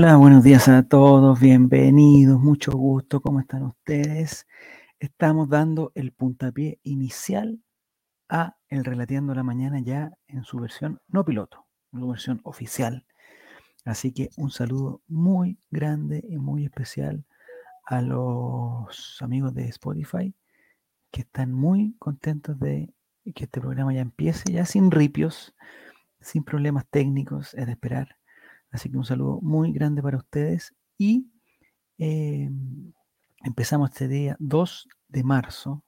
Hola, buenos días a todos, bienvenidos, mucho gusto, ¿cómo están ustedes? Estamos dando el puntapié inicial a el Relateando la Mañana ya en su versión no piloto, en su versión oficial. Así que un saludo muy grande y muy especial a los amigos de Spotify que están muy contentos de que este programa ya empiece, ya sin ripios, sin problemas técnicos, es de esperar Así que un saludo muy grande para ustedes y em, empezamos este día 2 de marzo.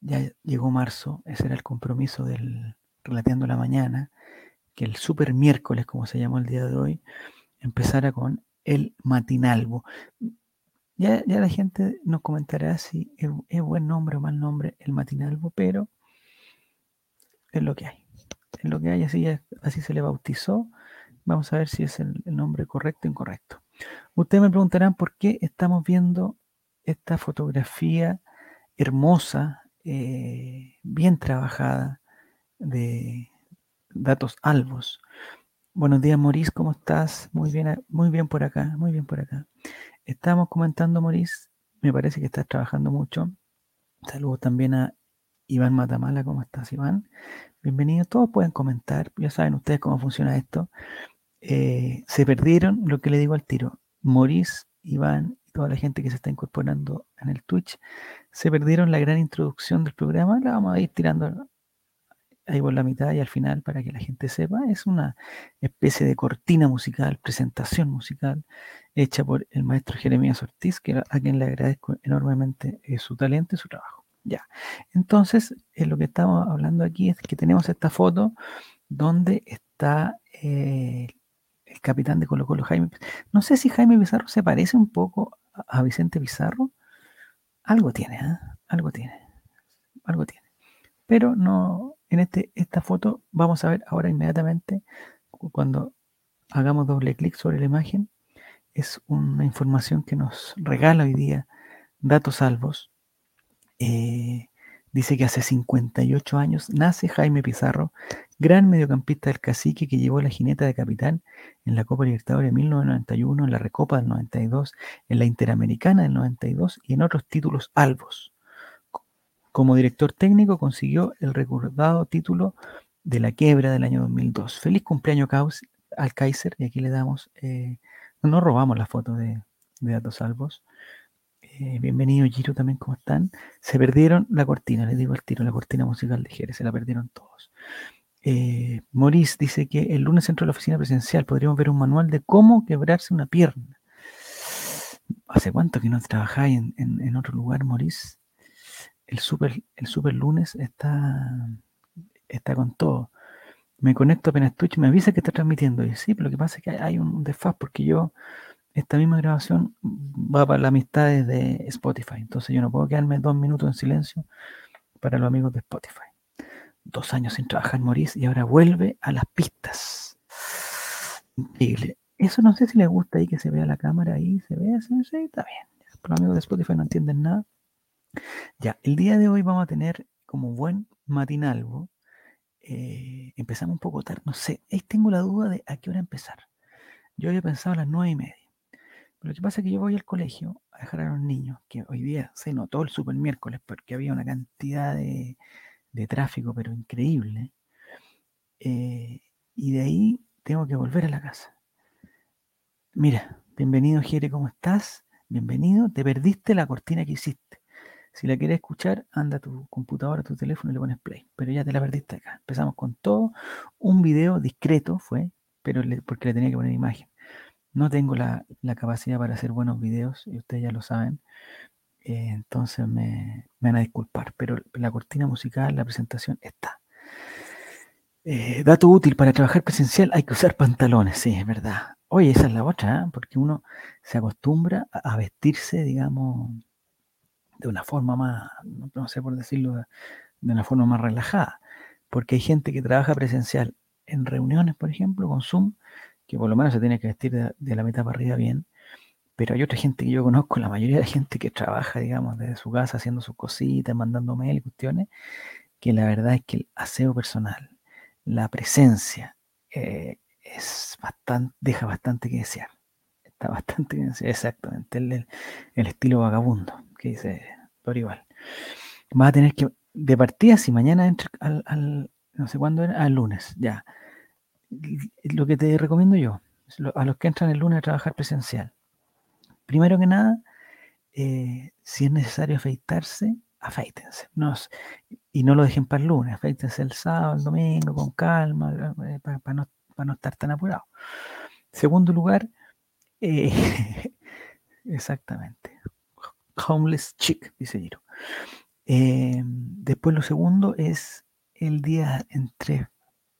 Ya llegó marzo, ese era el compromiso del Relateando la Mañana, que el super miércoles, como se llamó el día de hoy, empezara con el matinalvo. Ya, ya la gente nos comentará si es, es, buen nombre o mal nombre el matinalvo, pero es lo que hay. Es lo que hay, así, así se le bautizó Vamos a ver si es el, nombre correcto o incorrecto. Ustedes me preguntarán por qué estamos viendo esta fotografía hermosa, eh, bien trabajada de datos albos. Buenos días, Maurice, ¿cómo estás? Muy bien, muy bien por acá, muy bien por acá. Estamos comentando, Maurice, me parece que estás trabajando mucho. Saludos también a Iván Matamala, ¿cómo estás, Iván? Bienvenido, todos pueden comentar, ya saben ustedes cómo funciona esto. Eh, se perdieron lo que le digo al tiro. Maurice, Iván y toda la gente que se está incorporando en el Twitch, se perdieron la gran introducción del programa. La vamos a ir tirando ahí por la mitad y al final para que la gente sepa. Es una especie de cortina musical, presentación musical, hecha por el maestro Jeremías Ortiz, que, a quien le agradezco enormemente eh, su talento y su trabajo. Ya. Entonces, eh, lo que estamos hablando aquí es que tenemos esta foto donde está el capitán de Colo Colo, Jaime. No sé si Jaime Pizarro se parece un poco a Vicente Pizarro. Algo tiene, ¿eh? algo tiene, algo tiene. Pero no, en este, esta foto vamos a ver ahora inmediatamente, cuando hagamos doble clic sobre la imagen, es una información que nos regala hoy día datos salvos. Eh, dice que hace 58 años nace Jaime Pizarro gran mediocampista del cacique que llevó la jineta de capitán en la Copa Libertadores de 1991, en la Recopa del 92, en la Interamericana del 92 y en otros títulos albos. Como director técnico consiguió el recordado título de la quiebra del año 2002. Feliz cumpleaños al Kaiser y aquí le damos, eh, no robamos la foto de, datos albos. Eh, bienvenido Giro también, ¿cómo están? Se perdieron la cortina, les digo al tiro, la cortina musical de Jerez, se la perdieron todos. Eh, Maurice dice que el lunes dentro de la oficina presidencial podríamos ver un manual de cómo quebrarse una pierna. ¿Hace cuánto que no trabajáis en, otro lugar, Maurice? El super, el super lunes está, está con todo. Me conecto apenas Twitch, me avisa que está transmitiendo. Y sí, pero lo que pasa es que hay un desfaz porque yo, esta misma grabación va para la amistad de Spotify. Entonces yo no puedo quedarme dos minutos en silencio para los amigos de Spotify dos años sin trabajar Maurice y ahora vuelve a las pistas. Increíble. Eso no sé si le gusta ahí que se vea la cámara ahí, se ve, sí, está bien. Los amigos de Spotify no entienden nada. Ya, el día de hoy vamos a tener como buen matinalvo. Eh, empezamos un poco tarde, no sé, ahí tengo la duda de a qué hora empezar. Yo había pensado a las nueve y media. Lo que pasa es que yo voy al colegio a dejar a los niños, que hoy día se notó el super miércoles porque había una cantidad de, de tráfico, pero increíble. Eh, y de ahí tengo que volver a la casa. Mira, bienvenido Jere, ¿cómo estás? Bienvenido. Te perdiste la cortina que hiciste. Si la quieres escuchar, anda a tu computadora, a tu teléfono y le pones play. Pero ya te la perdiste acá. Empezamos con todo. Un video discreto fue, pero porque le tenía que poner imagen. No tengo la, capacidad para hacer buenos videos, y ustedes ya lo saben. Eh, entonces me, van a disculpar, pero la cortina musical, la presentación está. Eh, dato útil para trabajar presencial, hay que usar pantalones, sí, es verdad. Oye, esa es la otra, ¿eh? porque uno se acostumbra a, vestirse, digamos, de una forma más, no sé por decirlo, de una forma más relajada. Porque hay gente que trabaja presencial en reuniones, por ejemplo, con Zoom, que por lo menos se tiene que vestir de, la mitad para arriba bien, pero hay otra gente que yo conozco, la mayoría de gente que trabaja, digamos, desde su casa haciendo sus cositas, mandando mail cuestiones, que la verdad es que el aseo personal, la presencia, eh, es bastante, deja bastante que desear. está bastante bien. exactamente, el, el, estilo vagabundo que dice igual. Va a tener que, de partida, si mañana entra al, no sé cuándo era, al lunes, ya. Lo que te recomiendo yo, a los que entran el lunes a trabajar presencial, primero que nada, eh, si es necesario afeitarse, afeítense. Y no lo dejen para el lunes, afeítense el sábado, el domingo, con calma, eh, para, no, no, estar tan apurado. Segundo lugar, eh, exactamente, homeless chick, dice Giro. después lo segundo es el día entre,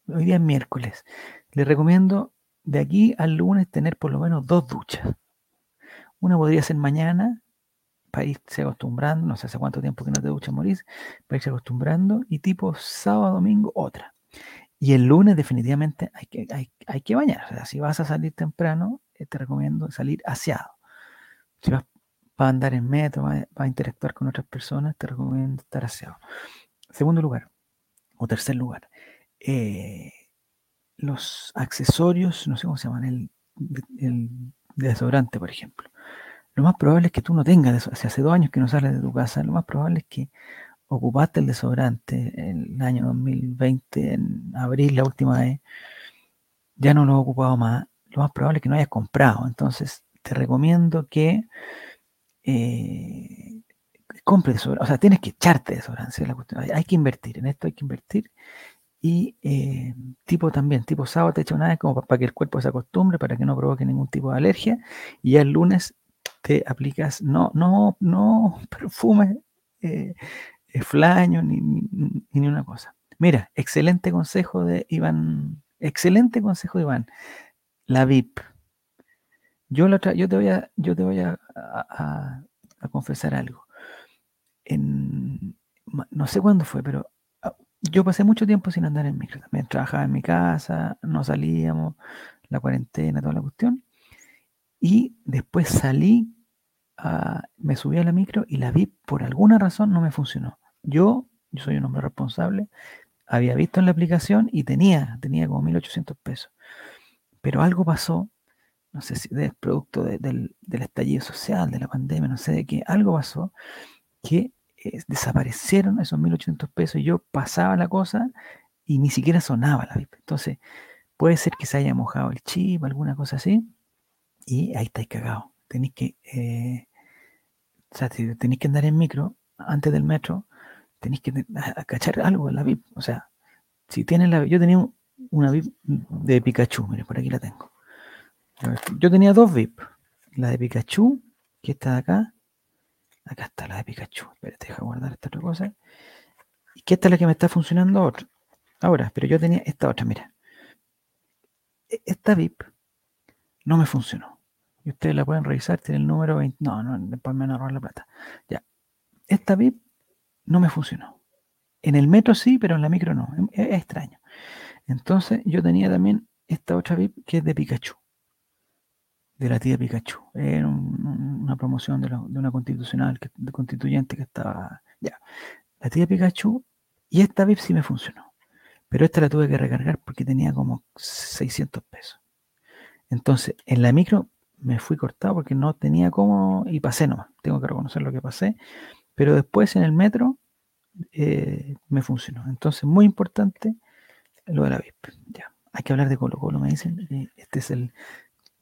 hoy día es miércoles. Les recomiendo de aquí al lunes tener por lo menos dos duchas. Una podría ser mañana para irse acostumbrando, no sé hace cuánto tiempo que no te duchas, Maurice, para irse acostumbrando, y tipo sábado, domingo, otra. Y el lunes definitivamente hay que, hay, hay que bañar. O sea, si vas a salir temprano, eh, te recomiendo salir aseado. Si vas a andar en metro, vas a interactuar con otras personas, te recomiendo estar aseado. Segundo lugar, o tercer lugar, eh, los accesorios, no sé cómo se llaman, el, el desodorante, por ejemplo lo más probable es que tú no tengas eso. Si hace dos años que no sales de tu casa, lo más probable es que ocupaste el desodorante el año 2020, en abril, la última vez, ya no lo he ocupado más. Lo más probable es que no hayas comprado. Entonces, te recomiendo que eh, compres desodorante. O sea, tienes que echarte desodorante. La cuestión. Hay, que invertir. En esto hay que invertir. Y eh, tipo también, tipo sábado te echa una vez como para, que el cuerpo se acostumbre, para que no provoque ningún tipo de alergia. Y ya el lunes te aplicas, no, no, no perfume, eh, eh, flaño, ni, ni, una cosa. Mira, excelente consejo de Iván, excelente consejo de Iván. La VIP. Yo, la yo te voy a, yo te voy a, confesar algo. En, no sé cuándo fue, pero yo pasé mucho tiempo sin andar en micro. También trabajaba en mi casa, no salíamos, la cuarentena, toda la cuestión. Y después salí me subí a la micro y la vi por alguna razón no me funcionó. Yo, yo soy un hombre responsable, había visto en la aplicación y tenía, tenía como 1800 pesos. Pero algo pasó, no sé si es producto del, estallido social, de la pandemia, no sé de qué, algo pasó que eh, desaparecieron esos 1800 pesos y yo pasaba la cosa y ni siquiera sonaba la VIP. Entonces, puede ser que se haya mojado el chip, alguna cosa así, y ahí estáis cagados tenéis que, eh, o sea, tenéis que andar en micro antes del metro, tenéis que cachar algo en la VIP. O sea, si tienes la yo tenía una VIP de Pikachu, mire, por aquí la tengo. Yo tenía dos VIP, la de Pikachu, que está acá, acá está la de Pikachu, espérate, deja guardar esta otra cosa, y que esta es la que me está funcionando ahora, pero yo tenía esta otra, mira, e, esta VIP no me funcionó y ustedes la pueden revisar, tiene el número 20. No, no, después me van a robar la plata. Ya. Esta VIP no me funcionó. En el metro sí, pero en la micro no. Es, extraño. Entonces yo tenía también esta otra VIP que es de Pikachu. De la tía Pikachu. Era una promoción de, una constitucional, de constituyente que estaba. Ya. La tía Pikachu. Y esta VIP sí me funcionó. Pero esta la tuve que recargar porque tenía como 600 pesos. Entonces, en la micro me fui cortado porque no tenía cómo y pasé nomás. Tengo que reconocer lo que pasé. Pero después en el metro eh, me funcionó. Entonces, muy importante lo de la VIP. Ya. Hay que hablar de Colo Colo, me dicen. Eh, este es el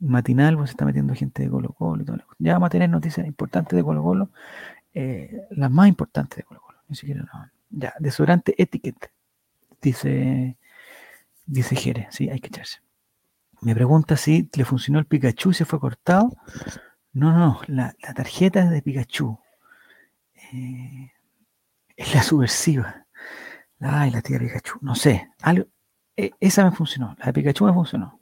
matinal, pues se está metiendo gente de Colo Colo y todo. Ya vamos a tener noticias importantes de Colo Colo. Eh, las más importantes de Colo Colo. Ni siquiera no. Ya, desodorante etiqueta. Dice, dice Jere, sí, hay que echarse. Me pregunta si le funcionó el Pikachu y se fue cortado. No, no, la, tarjeta es de Pikachu. Eh, es la subversiva. Ay, la tía Pikachu. No sé. E, esa me funcionó. La de Pikachu me funcionó.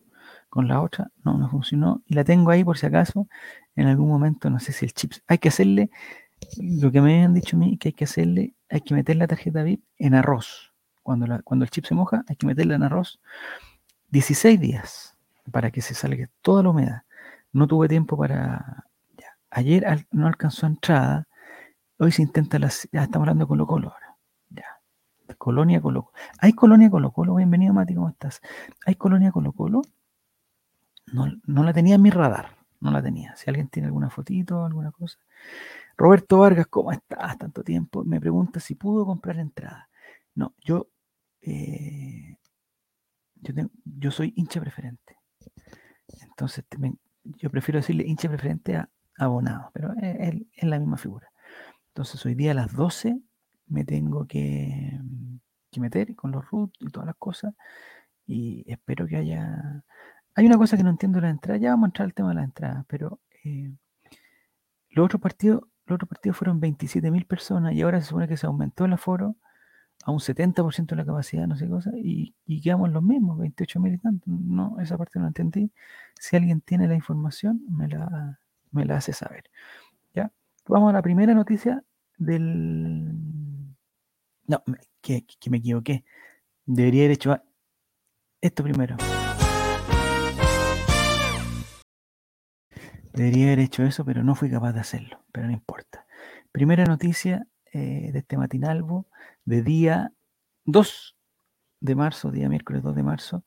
Con la otra no me funcionó. Y la tengo ahí por si acaso. En algún momento, no sé si el chip. Hay que hacerle. Lo que me habían dicho a mí que hay que hacerle. Hay que meter la tarjeta VIP en arroz. Cuando, cuando el chip se moja, hay que meterla en arroz. 16 días para que se salga toda la humedad. No tuve tiempo para... Ayer no alcanzó entrada, hoy se intenta las... Ya estamos hablando de Colo Colo ahora. Ya. Colonia Colo Colo. ¿Hay Colonia Colo Colo? Bienvenido Mati, ¿cómo estás? ¿Hay Colonia Colo Colo? No, no la tenía en mi radar. no la tenía. Si alguien tiene alguna fotito, alguna cosa. Roberto Vargas, ¿cómo estás? Tanto tiempo. Me pregunta si pudo comprar entrada. No, yo, eh, yo, soy hincha preferente. Entonces, yo prefiero decirle hincha preferente a abonado, pero es, es, la misma figura. Entonces, hoy día a las 12 me tengo que, que meter con los root y todas las cosas. Y espero que haya hay una cosa que no entiendo de la entrada, ya vamos a entrar al tema de la entrada, pero eh, los otros partidos, los otros partidos fueron 27.000 personas y ahora se supone que se aumentó el aforo a un 70% de la capacidad, no sé qué cosa, y, quedamos los mismos, 28.000 y tanto. No, esa parte no la entendí. Si alguien tiene la información, me la, me la hace saber. ¿Ya? Vamos a la primera noticia del... No, que, que me equivoqué. Debería haber hecho esto primero. Debería haber hecho eso, pero no fui capaz de hacerlo, pero no importa. Primera noticia eh, de este matinalvo de día 2 de marzo, día miércoles 2 de marzo,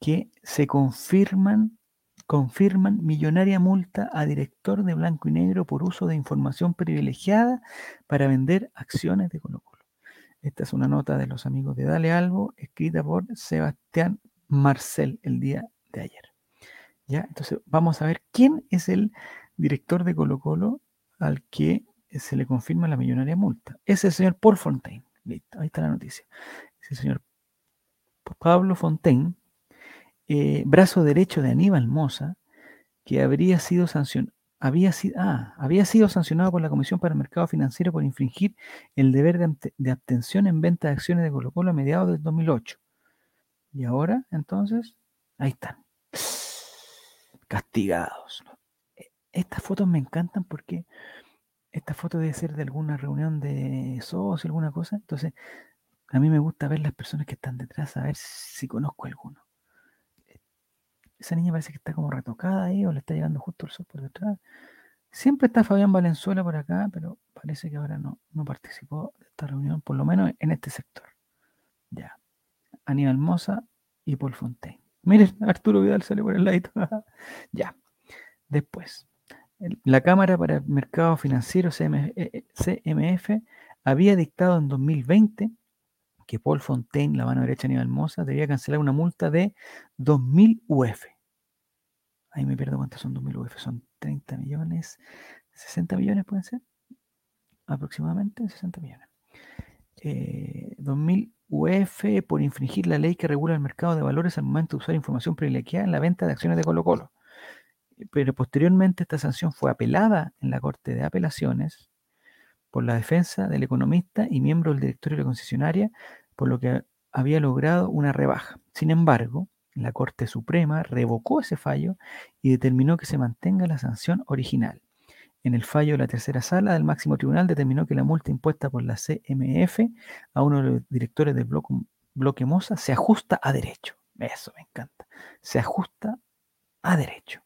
que se confirman, confirman millonaria multa a director de Blanco y Negro por uso de información privilegiada para vender acciones de Colo. Esta es una nota de los amigos de Dale Albo, escrita por Sebastián Marcel el día de ayer. Entonces vamos a ver quién es el director de Colo Colo al que se le confirma la millonaria multa. Es el señor Paul Fontaine. Listo, ahí está la noticia. Es el señor Pablo Fontaine, eh, brazo derecho de Aníbal Moza, que habría sido sancionado. Había, sido, ah, había sido sancionado por la Comisión para el Mercado Financiero por infringir el deber de, de abstención en venta de acciones de Colo Colo a mediados del 2008. Y ahora, entonces, ahí están castigados. E, estas fotos me encantan porque esta foto debe ser de alguna reunión de socios, alguna cosa. Entonces, a mí me gusta ver las personas que están detrás, a ver si conozco alguno. Esa niña parece que está como retocada ahí o le está llegando justo el sol por detrás. Siempre está Fabián Valenzuela por acá, pero parece que ahora no, no participó de esta reunión, por lo menos en este sector. Ya. Aníbal Moza y Paul Fontaine. Miren, Arturo Vidal sale por el lado. ya. Después, la Cámara para el Mercado Financiero, CMF, eh, eh, había dictado en 2020 que Paul Fontaine, la mano derecha de Aníbal Mosa, debía cancelar una multa de 2.000 UF. Ahí me pierdo cuántos son 2.000 UF. Son 30 millones, 60 millones pueden ser. Aproximadamente 60 millones. Eh, 2.000 UF por infringir la ley que regula el mercado de valores al momento de usar información privilegiada en la venta de acciones de Colo Colo. Pero posteriormente esta sanción fue apelada en la Corte de Apelaciones por la defensa del economista y miembro del directorio de la concesionaria, por lo que había logrado una rebaja. Sin embargo, la Corte Suprema revocó ese fallo y determinó que se mantenga la sanción original. En el fallo de la tercera sala del máximo tribunal determinó que la multa impuesta por la CMF a uno de los directores del bloque, bloque Mosa se ajusta a derecho. Eso me encanta. Se ajusta a derecho.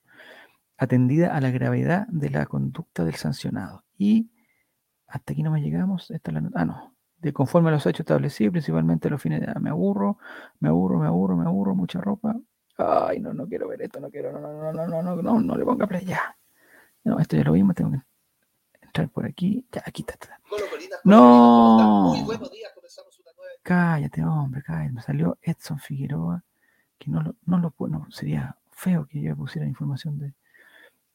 Atendida a la gravedad de la conducta del sancionado. Y hasta aquí no me llegamos. Ah, no. De conforme a los hechos establecidos, principalmente los fines de me aburro, me aburro, me aburro, me aburro, mucha ropa. Ay, no, no quiero ver esto, no quiero, no, no, no, no, no, no, no, no le ponga play ya. No, esto ya lo vimos, tengo que entrar por aquí. Ya, aquí está. No. Cállate, hombre, cállate. Me salió Edson Figueroa, que no lo, no lo no, sería feo que yo pusiera información de,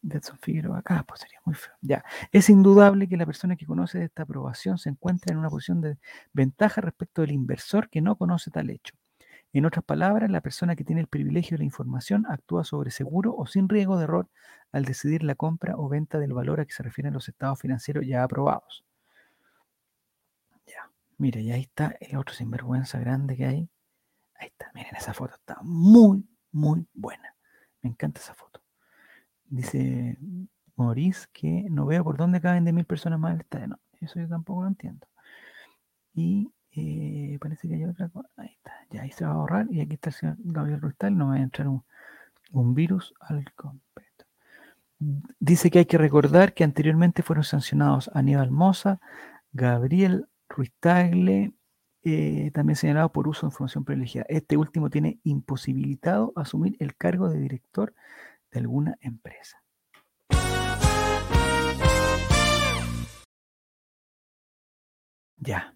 Edson Figueroa acá, pues sería muy feo. Ya, es indudable que la persona que conoce de esta aprobación se encuentra en una posición de ventaja respecto del inversor que no conoce tal hecho. En otras palabras, la persona que tiene el privilegio de la información actúa sobre seguro o sin riesgo de error al decidir la compra o venta del valor a que se refieren los estados financieros ya aprobados. Ya, mire, y ahí está el otro sinvergüenza grande que hay. Ahí está, miren, esa foto está muy, muy buena. Me encanta esa foto. Dice Maurice que no veo por dónde caben de mil personas más el estadio. Eso yo tampoco lo entiendo. Y eh, parece que hay otra cosa. Ahí está. Ya ahí se va a borrar. Y aquí está el señor Gabriel Ruistal. No va a entrar un, virus al completo. Dice que hay que recordar que anteriormente fueron sancionados Aníbal Moza, Gabriel Ruistagle, eh, también señalado por uso de información privilegiada. Este último tiene imposibilitado asumir el cargo de director de alguna empresa. Ya.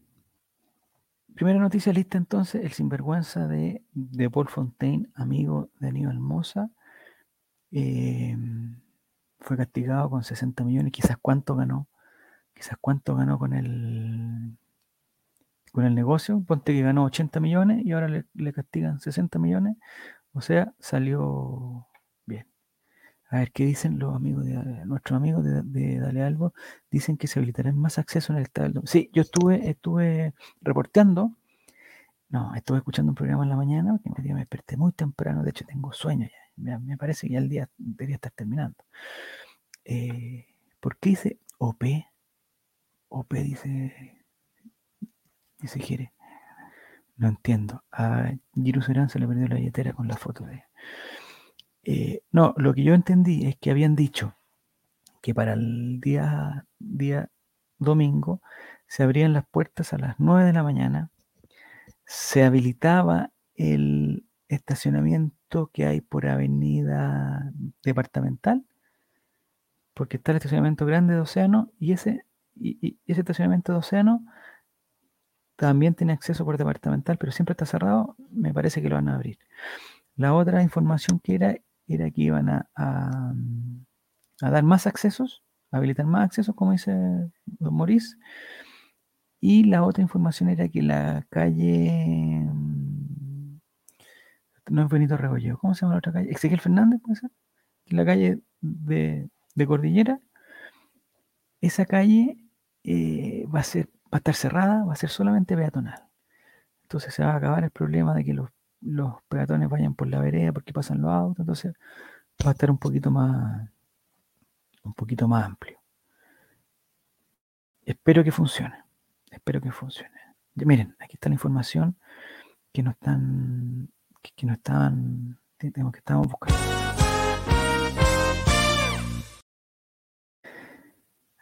Primera noticia lista entonces, el sinvergüenza de, de Paul Fontaine, amigo de Aníbal Mosa, eh, fue castigado con 60 millones, quizás cuánto ganó, quizás cuánto ganó con el con el negocio, ponte que ganó 80 millones y ahora le, le castigan 60 millones, o sea, salió. A ver, ¿qué dicen los amigos de nuestros amigos de, Dale Albo? Dicen que se habilitarán más acceso en el del Sí, yo estuve, estuve reporteando, no, estuve escuchando un programa en la mañana, que me, me desperté muy temprano, de hecho tengo sueño ya, me, parece que ya el día debería estar terminando. Eh, ¿Por qué dice OP? OP dice, dice Jere. No entiendo. A Giru se le perdió la billetera con la foto de ella. Eh, no, lo que yo entendí es que habían dicho que para el día, día domingo se abrían las puertas a las 9 de la mañana, se habilitaba el estacionamiento que hay por avenida departamental, porque está el estacionamiento grande de Océano y ese, y, y ese estacionamiento de Océano también tiene acceso por departamental, pero siempre está cerrado, me parece que lo van a abrir. La otra información que era era que iban a, a, dar más accesos, habilitar más accesos, como dice Maurice. Y la otra información era que la calle no es Benito Rebolledo, ¿cómo se llama la otra calle? Ezequiel Fernández, puede. La calle de, de Cordillera, esa calle eh, va a ser, va a estar cerrada, va a ser solamente peatonal. Entonces se va a acabar el problema de que los, los peatones vayan por la vereda porque pasan los autos, entonces va a estar un poquito más, un poquito más amplio. Espero que funcione, espero que funcione. Miren, aquí está la información que nos están, que, que nos estaban, tenemos que estamos buscando.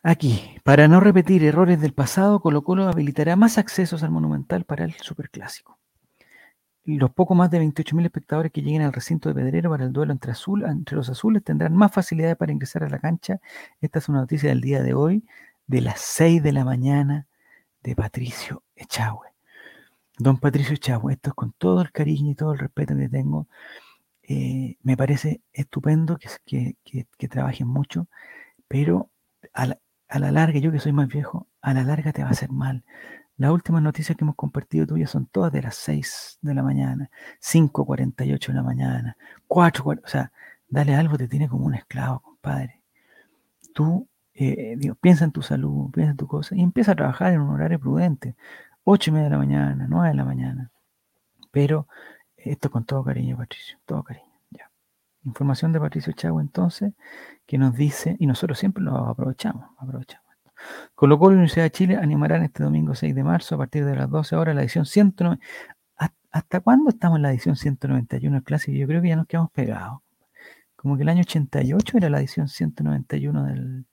Aquí, para no repetir errores del pasado, Colo Colo habilitará más accesos al Monumental para el Superclásico. Los poco más de 28.000 espectadores que lleguen al recinto de Pedrero para el duelo entre, azul, entre los azules tendrán más facilidades para ingresar a la cancha. Esta es una noticia del día de hoy, de las 6 de la mañana, de Patricio Echagüe. Don Patricio Echagüe, esto es con todo el cariño y todo el respeto que tengo. Eh, me parece estupendo que, que, trabajen mucho, pero a a la larga, yo que soy más viejo, a la larga te va a hacer mal. Las últimas noticias que hemos compartido tuyas son todas de las 6 de la mañana, 5.48 de la mañana, 4, 4, o sea, dale algo, te tiene como un esclavo, compadre. Tú, eh, digo, piensa en tu salud, piensa en tu cosa y empieza a trabajar en un horario prudente, 8 y media de la mañana, 9 de la mañana. Pero esto con todo cariño, Patricio, todo cariño. Información de Patricio Chagua entonces, que nos dice, y nosotros siempre lo aprovechamos, aprovechamos. Colo Colo Universidad de Chile animarán este domingo 6 de marzo a partir de las 12 horas la edición 190. ¿Hasta cuándo estamos en la edición 191 del clásico? Yo creo que ya nos quedamos pegados. Como que el año 88 era la edición 191 del...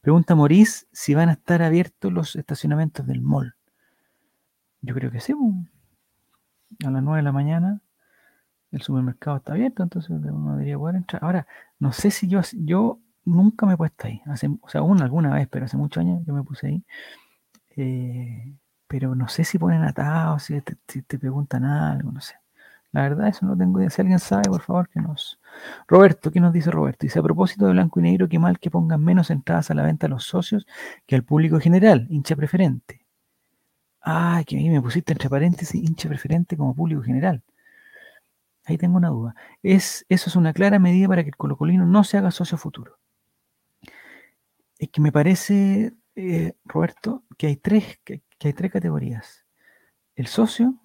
Pregunta Morís si van a estar abiertos los estacionamientos del mall. Yo creo que sí. A las 9 de la mañana el supermercado está abierto, entonces uno debería poder entrar. Ahora, no sé si yo nunca me he puesto ahí. Hace, o sea, una alguna vez, pero hace muchos años yo me puse ahí. Eh, pero no sé si ponen atados, si te, te, preguntan algo, no sé. La verdad, eso no tengo idea. Si alguien sabe, por favor, que nos. Roberto, ¿qué nos dice Roberto? Dice: a propósito de blanco y negro, qué mal que pongan menos entradas a la venta a los socios que al público general, hincha preferente. Ay, que a mí me pusiste entre paréntesis hincha preferente como público general. Ahí tengo una duda. Es, eso es una clara medida para que el colocolino no se haga socio futuro. Es que me parece, eh, Roberto, que hay, tres, que, hay tres categorías. El socio,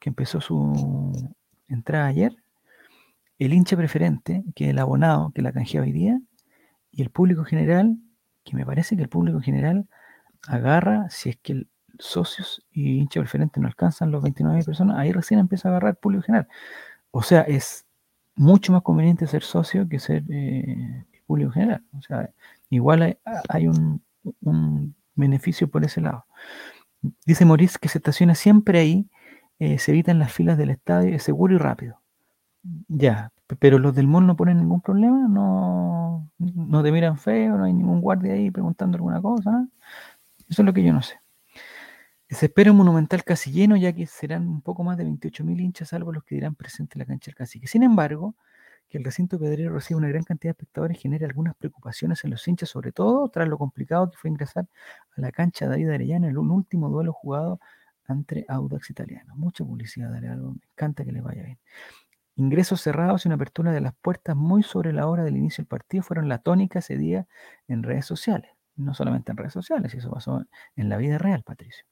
que empezó su entrada ayer, el hincha preferente, que es el abonado, que la canjea hoy día, y el público general, que me parece que el público general agarra, si es que el socios y hincha preferente no alcanzan los 29 personas, ahí recién empieza a agarrar público general. O sea, es mucho más conveniente ser socio que ser eh, público general. O sea, igual hay, un, un, beneficio por ese lado. Dice Maurice que se estaciona siempre ahí, eh, se evitan las filas del estadio, es seguro y rápido. Ya, pero los del mall no ponen ningún problema, no, no te miran feo, no hay ningún guardia ahí preguntando alguna cosa. Eso es lo que yo no sé. Se espera un monumental casi lleno, ya que serán un poco más de 28.000 hinchas, salvo los que dirán presente en la cancha del cacique. Sin embargo, que el recinto pedrero reciba una gran cantidad de espectadores genera algunas preocupaciones en los hinchas, sobre todo tras lo complicado que fue ingresar a la cancha de David Arellano en un último duelo jugado ante Audax Italiano. Mucha publicidad, dale algo, me encanta que les vaya bien. Ingresos cerrados y una apertura de las puertas muy sobre la hora del inicio del partido fueron la tónica ese día en redes sociales. No solamente en redes sociales, eso pasó en la vida real, Patricio.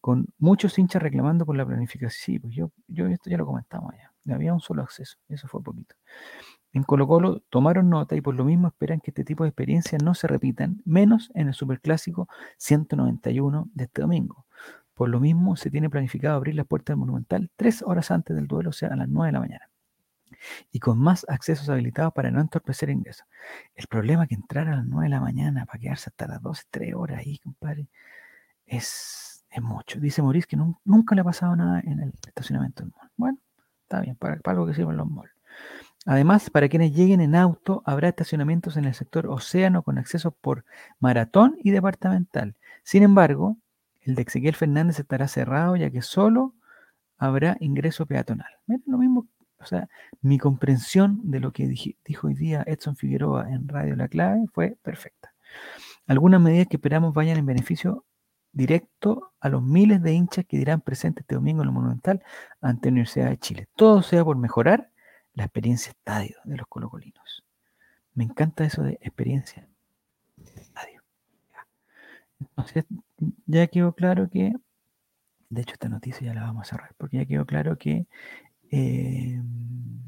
Con muchos hinchas reclamando por la planificación. Sí, pues yo, yo esto ya lo comentamos allá. Había un solo acceso, eso fue poquito. En Colo Colo tomaron nota y por lo mismo esperan que este tipo de experiencias no se repitan, menos en el Superclásico 191 de este domingo. Por lo mismo, se tiene planificado abrir las puertas del Monumental tres horas antes del duelo, o sea, a las 9 de la mañana y con más accesos habilitados para no entorpecer ingresos. El problema es que entrar a las 9 de la mañana para quedarse hasta las 12, 3 horas ahí, compadre, es, es mucho. Dice Maurice que nunca le ha pasado nada en el estacionamiento del. Bueno, está bien, para, algo que sirven los malls. Además, para quienes lleguen en auto, habrá estacionamientos en el sector océano con acceso por maratón y departamental. Sin embargo, el de Ezequiel Fernández estará cerrado ya que solo habrá ingreso peatonal. Miren, lo mismo o sea, mi comprensión de lo que dijo hoy día Edson Figueroa en Radio La Clave fue perfecta. Algunas medidas que esperamos vayan en beneficio directo a los miles de hinchas que dirán presentes este domingo en el Monumental ante la Universidad de Chile. Todo sea por mejorar la experiencia estadio de los colocolinos. Me encanta eso de experiencia estadio. Entonces, ya quedó claro que, de hecho esta noticia ya la vamos a cerrar, porque ya quedó claro que Em,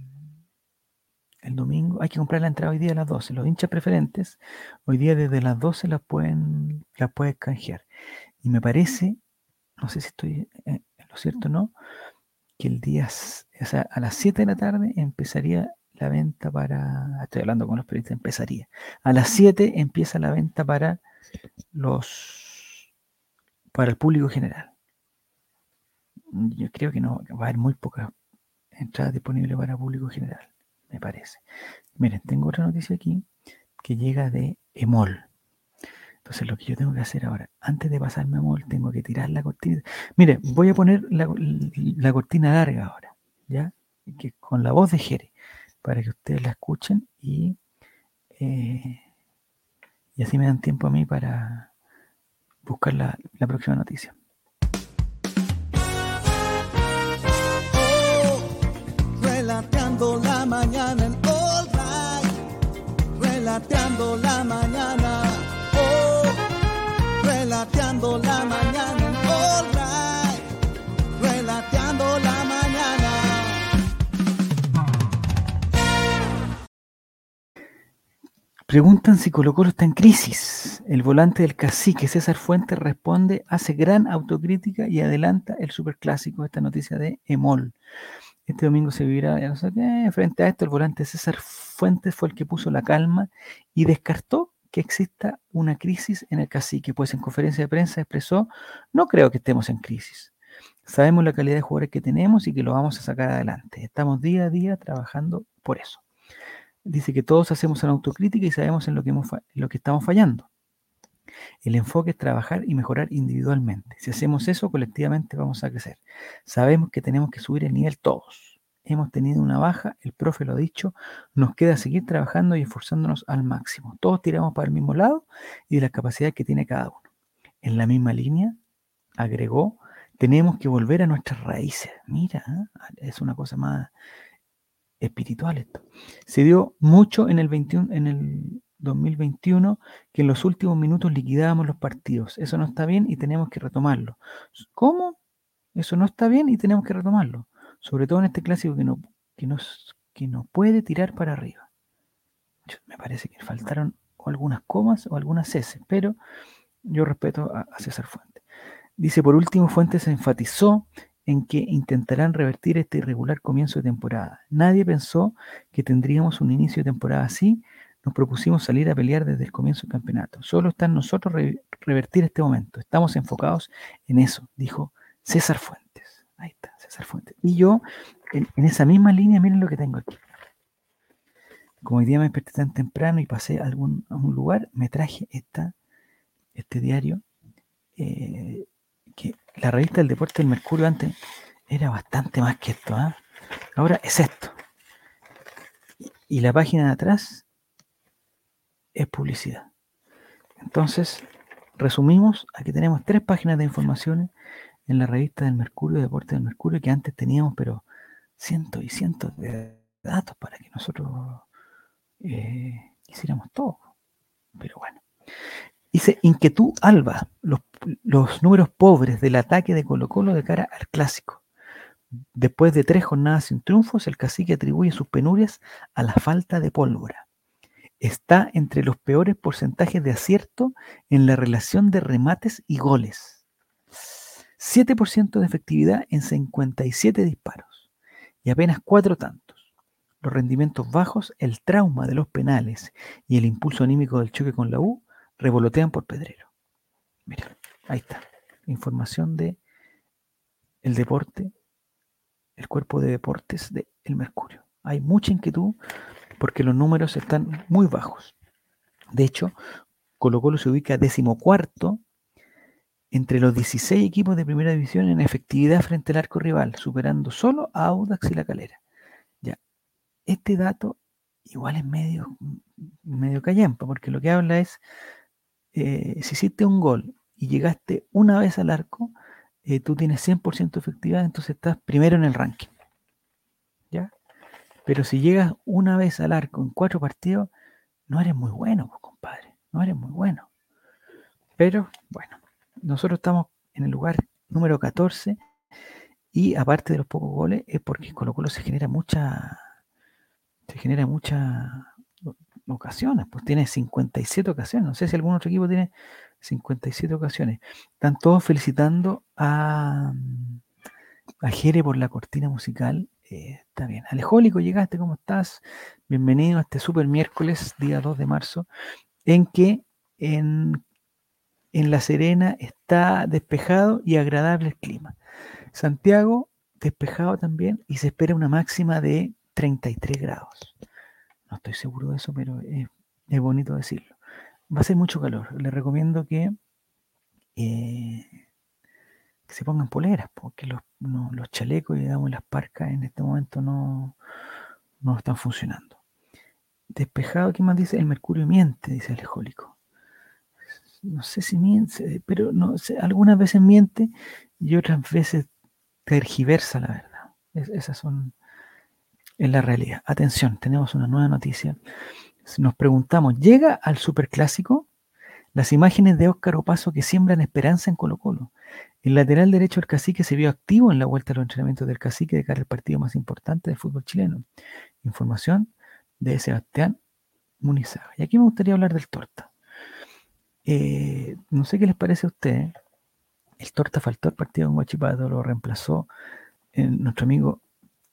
el domingo hay que comprar la entrada hoy día a las 12. Los hinchas preferentes hoy día desde las 12 las pueden, las pueden canjear. Y me parece, no sé si estoy en lo cierto o no, que el día, o sea, a las 7 de la tarde empezaría la venta para, estoy hablando con los periodistas, empezaría. A las 7 empieza la venta para los, para el público general. Yo creo que no, va a haber muy pocas entrada disponible para público general, me parece. Miren, tengo otra noticia aquí que llega de EMOL. Entonces lo que yo tengo que hacer ahora, antes de pasarme a EMOL, tengo que tirar la cortina. Mire, voy a poner la, cortina larga ahora, ¿ya? Que, con la voz de Jere, para que ustedes la escuchen y, eh, y así me dan tiempo a mí para buscar la próxima noticia. la mañana en All Right. Relateando la mañana. Preguntan si Colo Colo está en crisis. El volante del cacique César Fuentes responde, hace gran autocrítica y adelanta el superclásico, esta noticia de Emol. Este domingo se vivirá, no sé qué, frente a esto, el volante César Fuentes fue el que puso la calma y descartó que exista una crisis en el cacique, pues en conferencia de prensa expresó, no creo que estemos en crisis. Sabemos la calidad de jugadores que tenemos y que lo vamos a sacar adelante. Estamos día a día trabajando por eso. Dice que todos hacemos una autocrítica y sabemos en lo que, hemos, lo que estamos fallando. El enfoque es trabajar y mejorar individualmente. Si hacemos eso, colectivamente vamos a crecer. Sabemos que tenemos que subir el nivel todos. Hemos tenido una baja, el profe lo ha dicho, nos queda seguir trabajando y esforzándonos al máximo. Todos tiramos para el mismo lado y de la capacidad que tiene cada uno. En la misma línea, agregó, tenemos que volver a nuestras raíces. Mira, ¿eh? es una cosa más espiritual esto. Se dio mucho en el 21, en el 2021 que en los últimos minutos liquidábamos los partidos. Eso no está bien y tenemos que retomarlo. ¿Cómo? Eso no está bien y tenemos que retomarlo. Sobre todo en este clásico que no, que nos, que no puede tirar para arriba. Me parece que faltaron algunas comas o algunas S, pero yo respeto a, a César Fuente. Dice, por último, Fuentes se enfatizó en que intentarán revertir este irregular comienzo de temporada. Nadie pensó que tendríamos un inicio de temporada así nos propusimos salir a pelear desde el comienzo del campeonato. Solo está en nosotros revertir este momento. Estamos enfocados en eso, dijo César Fuentes. Ahí está, César Fuentes. Y yo, en, esa misma línea, miren lo que tengo aquí. Como hoy día me desperté tan temprano y pasé a, algún, lugar, me traje esta, este diario, eh, la revista del deporte del Mercurio antes era bastante más que esto. ¿ah? Ahora es esto. Y la página de atrás es publicidad. Entonces, resumimos, aquí tenemos tres páginas de informaciones en la revista del Mercurio, Deporte del Mercurio, que antes teníamos, pero cientos y cientos de datos para que nosotros eh, hiciéramos todo. Pero bueno. Dice, inquietud alba, los, los números pobres del ataque de Colo Colo de cara al clásico. Después de tres jornadas sin triunfos, el cacique atribuye sus penurias a la falta de pólvora. Está entre los peores porcentajes de acierto en la relación de remates y goles. 7% de efectividad en 57 disparos y apenas cuatro tantos. Los rendimientos bajos, el trauma de los penales y el impulso anímico del choque con la U revolotean por Pedrero. Mira, ahí está. Información de el deporte, el cuerpo de deportes de El Mercurio. Hay mucha inquietud porque los números están muy bajos. De hecho, Colo Colo se ubica decimocuarto entre los 16 equipos de primera división en efectividad frente al arco rival, superando solo a Audax y la Calera. Ya, este dato igual es medio, medio callampa, porque lo que habla es eh, si hiciste un gol y llegaste una vez al arco, eh, tú tienes 100% efectividad, entonces estás primero en el ranking. ¿Ya? Pero si llegas una vez al arco en cuatro partidos, no eres muy bueno, pues, compadre. No eres muy bueno. Pero bueno, nosotros estamos en el lugar número 14 y aparte de los pocos goles es porque Colo Colo se genera mucha se genera mucha ocasiones, pues tiene 57 ocasiones. No sé si algún otro equipo tiene 57 ocasiones. Están todos felicitando a, a Jere por la cortina musical. Eh, está bien. Alejólico, llegaste, ¿cómo estás? Bienvenido a este super miércoles, día 2 de marzo, en que en, en La Serena está despejado y agradable el clima. Santiago, despejado también, y se espera una máxima de 33 grados. No estoy seguro de eso, pero es, bonito decirlo. Va a ser mucho calor. Les recomiendo que, eh, se pongan poleras, porque los, chalecos y digamos, las parcas en este momento no, no están funcionando. Despejado, ¿qué más dice? El mercurio miente, dice el ejólico. No sé si miente, pero no algunas veces miente y otras veces tergiversa la verdad. esas son en la realidad. Atención, tenemos una nueva noticia. Nos preguntamos, ¿llega al superclásico? Las imágenes de Óscar Opaso que siembran esperanza en Colo Colo. El lateral derecho del cacique se vio activo en la vuelta a los entrenamientos del cacique de cara al partido más importante del fútbol chileno. Información de Sebastián Munizaga. Y aquí me gustaría hablar del Torta. Eh, no sé qué les parece a ustedes. El Torta faltó al partido en Guachipato, lo reemplazó eh, nuestro amigo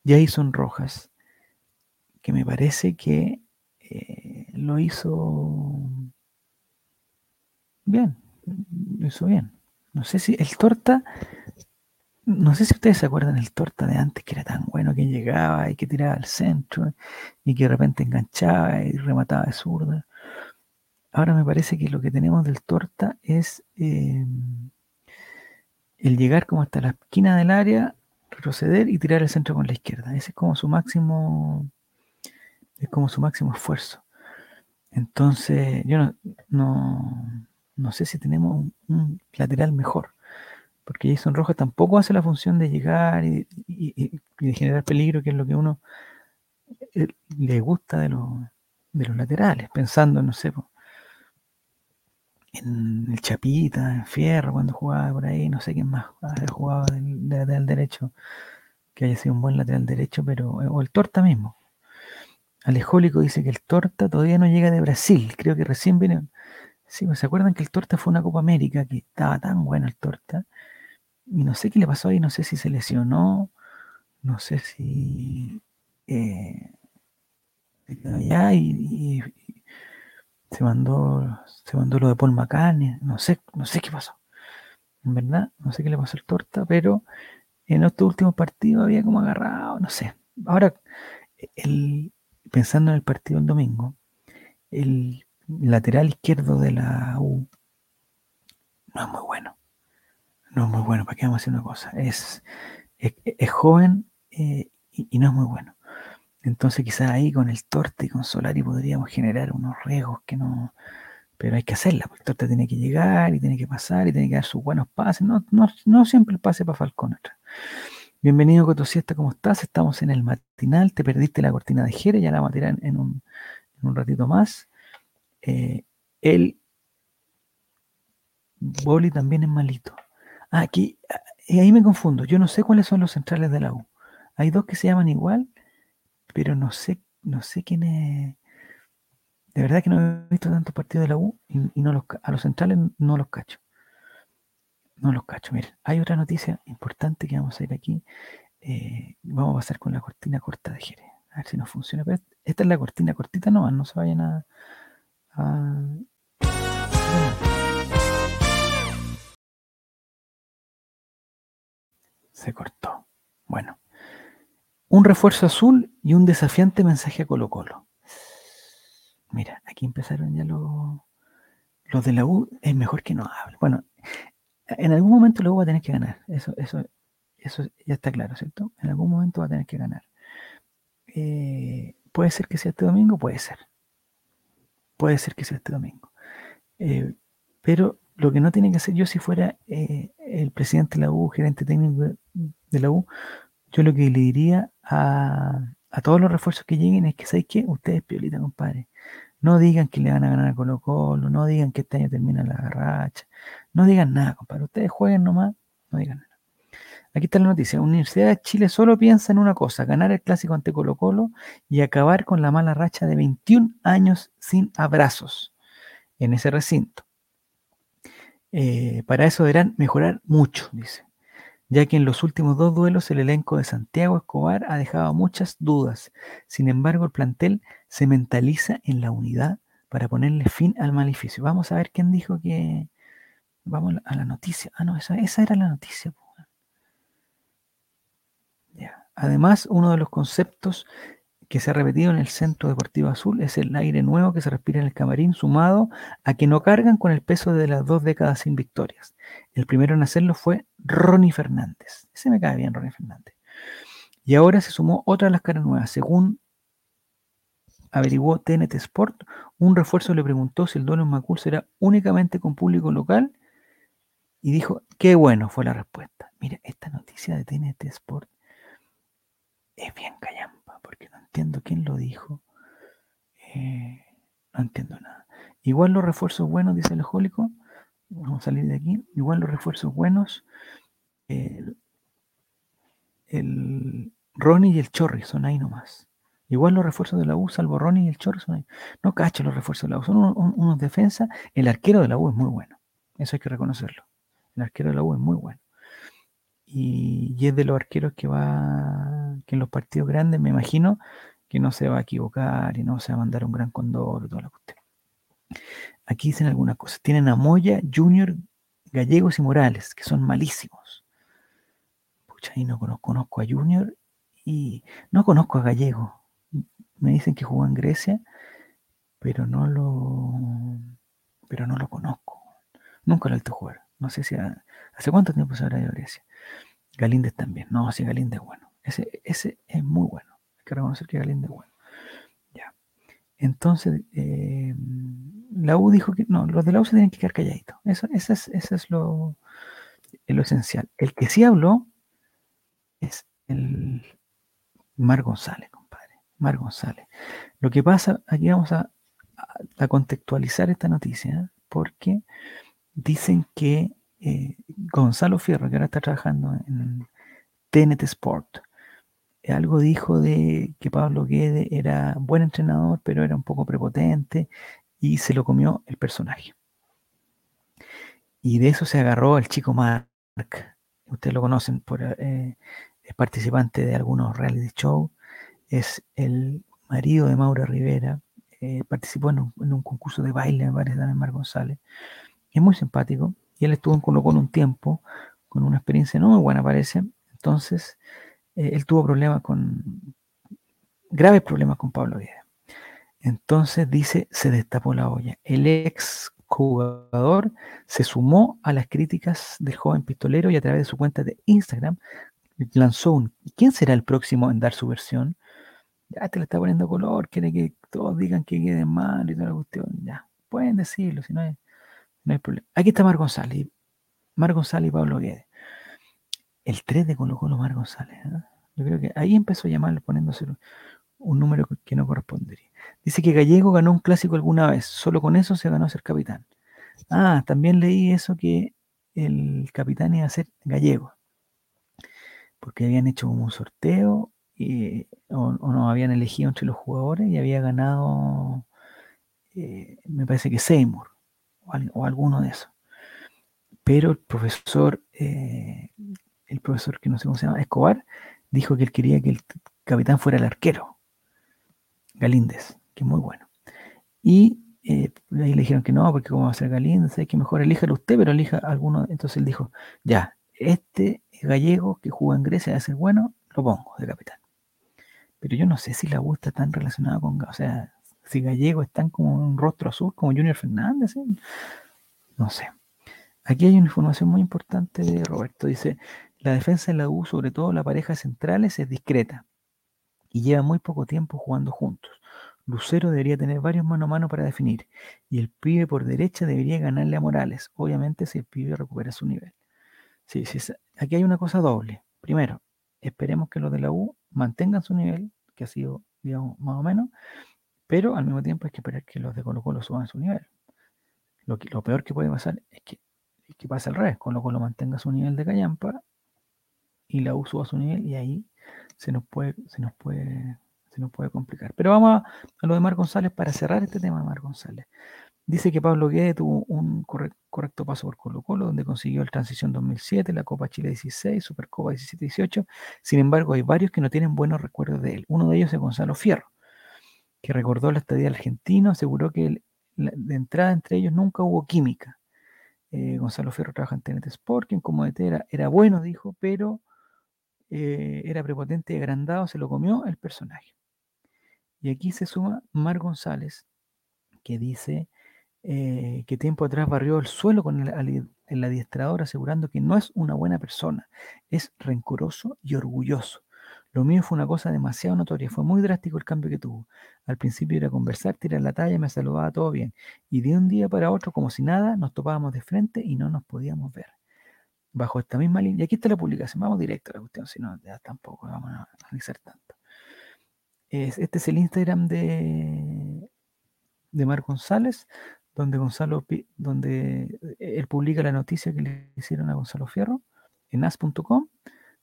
Jason Rojas que me parece que eh, lo hizo bien, lo hizo bien. No sé si el torta, no sé si ustedes se acuerdan del torta de antes que era tan bueno que llegaba y que tiraba al centro y que de repente enganchaba y remataba de zurda. Ahora me parece que lo que tenemos del torta es eh, el llegar como hasta la esquina del área, retroceder y tirar el centro con la izquierda. Ese es como su máximo es como su máximo esfuerzo. Entonces, yo no, no, sé si tenemos un, lateral mejor, porque Jason Rojas tampoco hace la función de llegar y, de generar peligro, que es lo que uno eh, le gusta de, de los laterales, pensando, no sé, en el Chapita, en Fierro, cuando jugaba por ahí, no sé quién más jugaba del, lateral derecho, que haya sido un buen lateral derecho, pero, o el Torta mismo, Alejólico dice que el Torta todavía no llega de Brasil. Creo que recién viene. Sí, pues, ¿se acuerdan que el Torta fue una Copa América que estaba tan bueno el Torta? Y no sé qué le pasó ahí, no sé si se lesionó, no sé si eh, allá y, se mandó se mandó lo de Paul McCartney, no sé, no sé qué pasó. En verdad, no sé qué le pasó al Torta, pero en estos últimos partidos había como agarrado, no sé. Ahora, el, pensando en el partido del domingo, el lateral izquierdo de la U no es muy bueno. no es muy bueno, ¿para qué vamos a decir una cosa? Es, es, joven eh, y, no es muy bueno. Entonces quizás ahí con el Torte y con Solari podríamos generar unos riesgos que no... Pero hay que hacerla, porque el Torte tiene que llegar y tiene que pasar y tiene que dar sus buenos pases. No, no, no siempre el pase para Falcón. Bienvenido Coto Siesta, ¿cómo estás? Estamos en el matinal, te perdiste la cortina de Jere, ya la vamos a tirar en un, ratito más. Eh, el Boli también es malito. Ah, aquí, ah, y ahí me confundo. Yo no sé cuáles son los centrales de la U. Hay dos que se llaman igual, pero no sé, no sé quién es. De verdad que no he visto tantos partidos de la U y, y no los, a los centrales no los cacho. No los cacho. Miren, hay otra noticia importante que vamos a ir aquí. Eh, vamos a pasar con la cortina corta de Jerez. A ver si nos funciona. Pero esta es la cortina cortita nomás, no se vayan a. Se cortó. Bueno. Un refuerzo azul y un desafiante mensaje a Colo Colo. Mira, aquí empezaron ya los, los de la U. Es mejor que no hablen. Bueno, en algún momento U va a tener que ganar. Eso, eso, eso ya está claro, ¿cierto? En algún momento va a tener que ganar. Eh, puede ser que sea este domingo, puede ser. Puede ser que sea este domingo. Eh, pero lo que no tiene que hacer yo si fuera eh, el presidente de la U, gerente técnico de- de la U, yo lo que le diría a, a todos los refuerzos que lleguen es que, ¿sabéis qué? Ustedes, piolita, compadre. No digan que le van a ganar a Colo Colo, no digan que este año termina la garracha, no digan nada, compadre. Ustedes jueguen nomás, no digan nada. Aquí está la noticia. Universidad de Chile solo piensa en una cosa, ganar el clásico ante Colo Colo y acabar con la mala racha de 21 años sin abrazos en ese recinto. Eh, para eso deberán mejorar mucho, dice, ya que en los últimos dos duelos el elenco de Santiago Escobar ha dejado muchas dudas. Sin embargo, el plantel se mentaliza en la unidad para ponerle fin al maleficio. Vamos a ver quién dijo que... Vamos a la- noticia. Ah, no, esa, esa era la noticia. Ya. Además, uno de los conceptos que se ha repetido en el Centro Deportivo Azul es el aire nuevo que se respira en el camarín, sumado a que no cargan con el peso de las dos décadas sin victorias. El primero en hacerlo fue Ronnie Fernández. Ese me cae bien, Ronnie Fernández. Y ahora se sumó otra de las caras nuevas. Según averiguó TNT Sport, un refuerzo le preguntó si el duelo en Macul será únicamente con público local y dijo, qué bueno fue la respuesta. Mira, esta noticia de TNT Sport es bien callampa, porque no entiendo quién lo dijo. Eh, no entiendo nada. Igual los refuerzos buenos, dice el Jólico, vamos a salir de aquí, igual los refuerzos buenos, eh, el Ronnie y el Chorri son ahí nomás. Igual los refuerzos de la U, salvo Ronnie y el Chorri, son ahí. No cacho los refuerzos de la U, son unos, unos defensas. El arquero de la U es muy bueno, eso hay que reconocerlo. El arquero de la U es muy bueno. Y, es de los arqueros que va, que en los partidos grandes me imagino que no se va a equivocar y no se va a mandar un gran condor toda la. Aquí dicen algunas cosas. Tienen a Moya, Junior, Gallegos y Morales, que son malísimos. Pucha, ahí no conozco, a Junior y no conozco a Gallego. Me dicen que jugó en Grecia, pero no lo, pero no lo conozco. Nunca lo he visto jugar. No sé si ha- hace cuánto tiempo se habrá ido a Grecia. Galíndez también. No, sí, Galíndez es bueno. Ese, ese es muy bueno. Hay que reconocer que Galíndez es bueno. Ya. Entonces, eh, la U dijo que no, los de la U se tienen que quedar calladitos. Eso, eso es, eso es lo, lo esencial. El que sí habló es el Mar González, compadre. Mar González. Lo que pasa, aquí vamos a, a- a contextualizar esta noticia, ¿eh? porque dicen que eh, Gonzalo Fierro, que ahora está trabajando en TNT Sport, eh, algo dijo de que Pablo Guede era buen entrenador, pero era un poco prepotente y se lo comió el personaje. Y de eso se agarró el chico Mark. Ustedes lo conocen, por, eh, es participante de algunos reality shows. Es el marido de Maura Rivera. participó en un, concurso de baile, me parece, también Mar González. Es muy simpático. Y él estuvo en Colo un tiempo, con una experiencia no muy buena, parece. Entonces, eh, él tuvo problemas con. graves problemas con Pablo Guede. Entonces dice, se destapó la olla. El ex jugador se sumó a las críticas del joven pistolero y a través de su cuenta de Instagram lanzó un ¿quién será el próximo en dar su versión? Ya te le está poniendo color, quiere que todos digan que quede mal y toda la cuestión. Ya, pueden decirlo, si no hay, no hay problema. Aquí está Mar González, Mar González y Pablo Guedes. El 3 de Colo Colo Mar González. ¿eh? Yo creo que ahí empezó a llamarlo poniéndose un número que no correspondería. Dice que Gallego ganó un clásico alguna vez, solo con eso se ganó a ser capitán. Ah, también leí eso que el capitán iba a ser Gallego, porque habían hecho como un sorteo y, o, no habían elegido entre los jugadores y había ganado, eh, me parece que Seymour o, alguno de esos. Pero el profesor, eh, el profesor que no sé cómo se llama, Escobar, dijo que él quería que el capitán fuera el arquero, Galíndez que es muy bueno. Y eh, ahí le dijeron que no, porque como va a ser Galíndez, que mejor elíjalo usted, pero elija alguno. Entonces él dijo, ya, este gallego que juega en Grecia debe ser bueno, lo pongo de capitán. Pero yo no sé si la U está tan relacionada con, o sea, si gallego están como un rostro azul, como Junior Fernández, no sé. Aquí hay una información muy importante de Roberto. Dice, la defensa de la U, sobre todo la pareja centrales, es discreta y lleva muy poco tiempo jugando juntos. Lucero debería tener varios mano a mano para definir, y el pibe por derecha debería ganarle a Morales, obviamente si el pibe recupera su nivel. Sí, sí, aquí hay una cosa doble. Primero, esperemos que los de la U mantengan su nivel, que ha sido, digamos, más o menos, pero al mismo tiempo hay que esperar que los de Colo Colo suban su nivel. Lo, que, lo peor que puede pasar es que, es pase al revés, Colo Colo mantenga su nivel de callampa y la U suba su nivel y ahí se nos puede, se nos puede se nos puede complicar. Pero vamos a, lo de Mar González para cerrar este tema de Mar González. Dice que Pablo Guedes tuvo un correcto paso por Colo Colo, donde consiguió el Transición 2007, la Copa Chile 16, Supercopa 17-18. Sin embargo, hay varios que no tienen buenos recuerdos de él. Uno de ellos es Gonzalo Fierro, que recordó la estadía argentino, aseguró que de entrada entre ellos nunca hubo química. Eh, Gonzalo Fierro trabaja en TNT Sport, quien como DT era, era bueno, dijo, pero eh, era prepotente y agrandado, se lo comió el personaje. Y aquí se suma Mar González, que dice eh, que tiempo atrás barrió el suelo con el, el, adiestrador asegurando que no es una buena persona, es rencoroso y orgulloso. Lo mío fue una cosa demasiado notoria, fue muy drástico el cambio que tuvo. Al principio era conversar, tirar la talla, me saludaba todo bien. Y de un día para otro, como si nada, nos topábamos de frente y no nos podíamos ver. Bajo esta misma línea, y aquí está la publicación, vamos directo a la cuestión, si no, ya tampoco vamos a analizar tanto este es el Instagram de, de Mar González, donde Gonzalo, donde él publica la noticia que le hicieron a Gonzalo Fierro en as.com.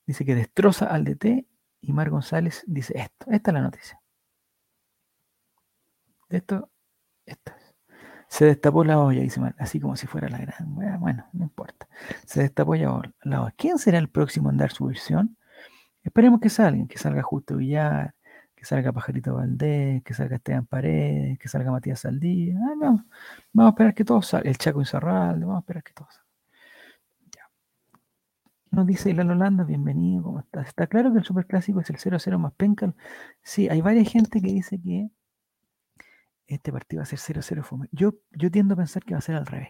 Dice que destroza al DT y Mar González dice esto. Esta es la noticia. Esto, esto Se destapó la olla, dice Mar, así como si fuera la gran. Bueno, no importa. Se destapó la olla. ¿Quién será el próximo en dar su versión? Esperemos que salga, que salga Justo Villar, que salga Pajarito Valdés, que salga Esteban Paredes, que salga Matías Saldí. Ah, vamos, a esperar que todos salgan. El Chaco Inzarralde, vamos a esperar que todos salgan. Nos dice la Holanda, bienvenido, ¿cómo estás? Está claro que el superclásico es el 0-0 más penca. Sí, hay varias gente que dice que este partido va a ser 0-0 fome. Yo, yo tiendo a pensar que va a ser al revés.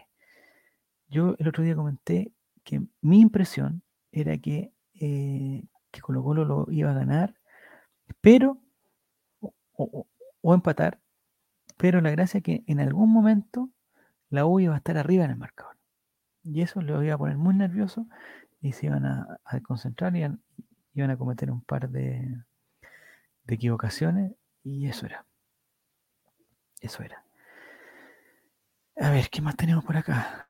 Yo el otro día comenté que mi impresión era que, eh, que Colo Colo lo iba a ganar, pero o, empatar, pero la gracia es que en algún momento la U iba a estar arriba en el marcador. Y eso lo iba a poner muy nervioso y se iban a, concentrar y iban, a cometer un par de, de equivocaciones y eso era. Eso era. A ver, ¿qué más tenemos por acá?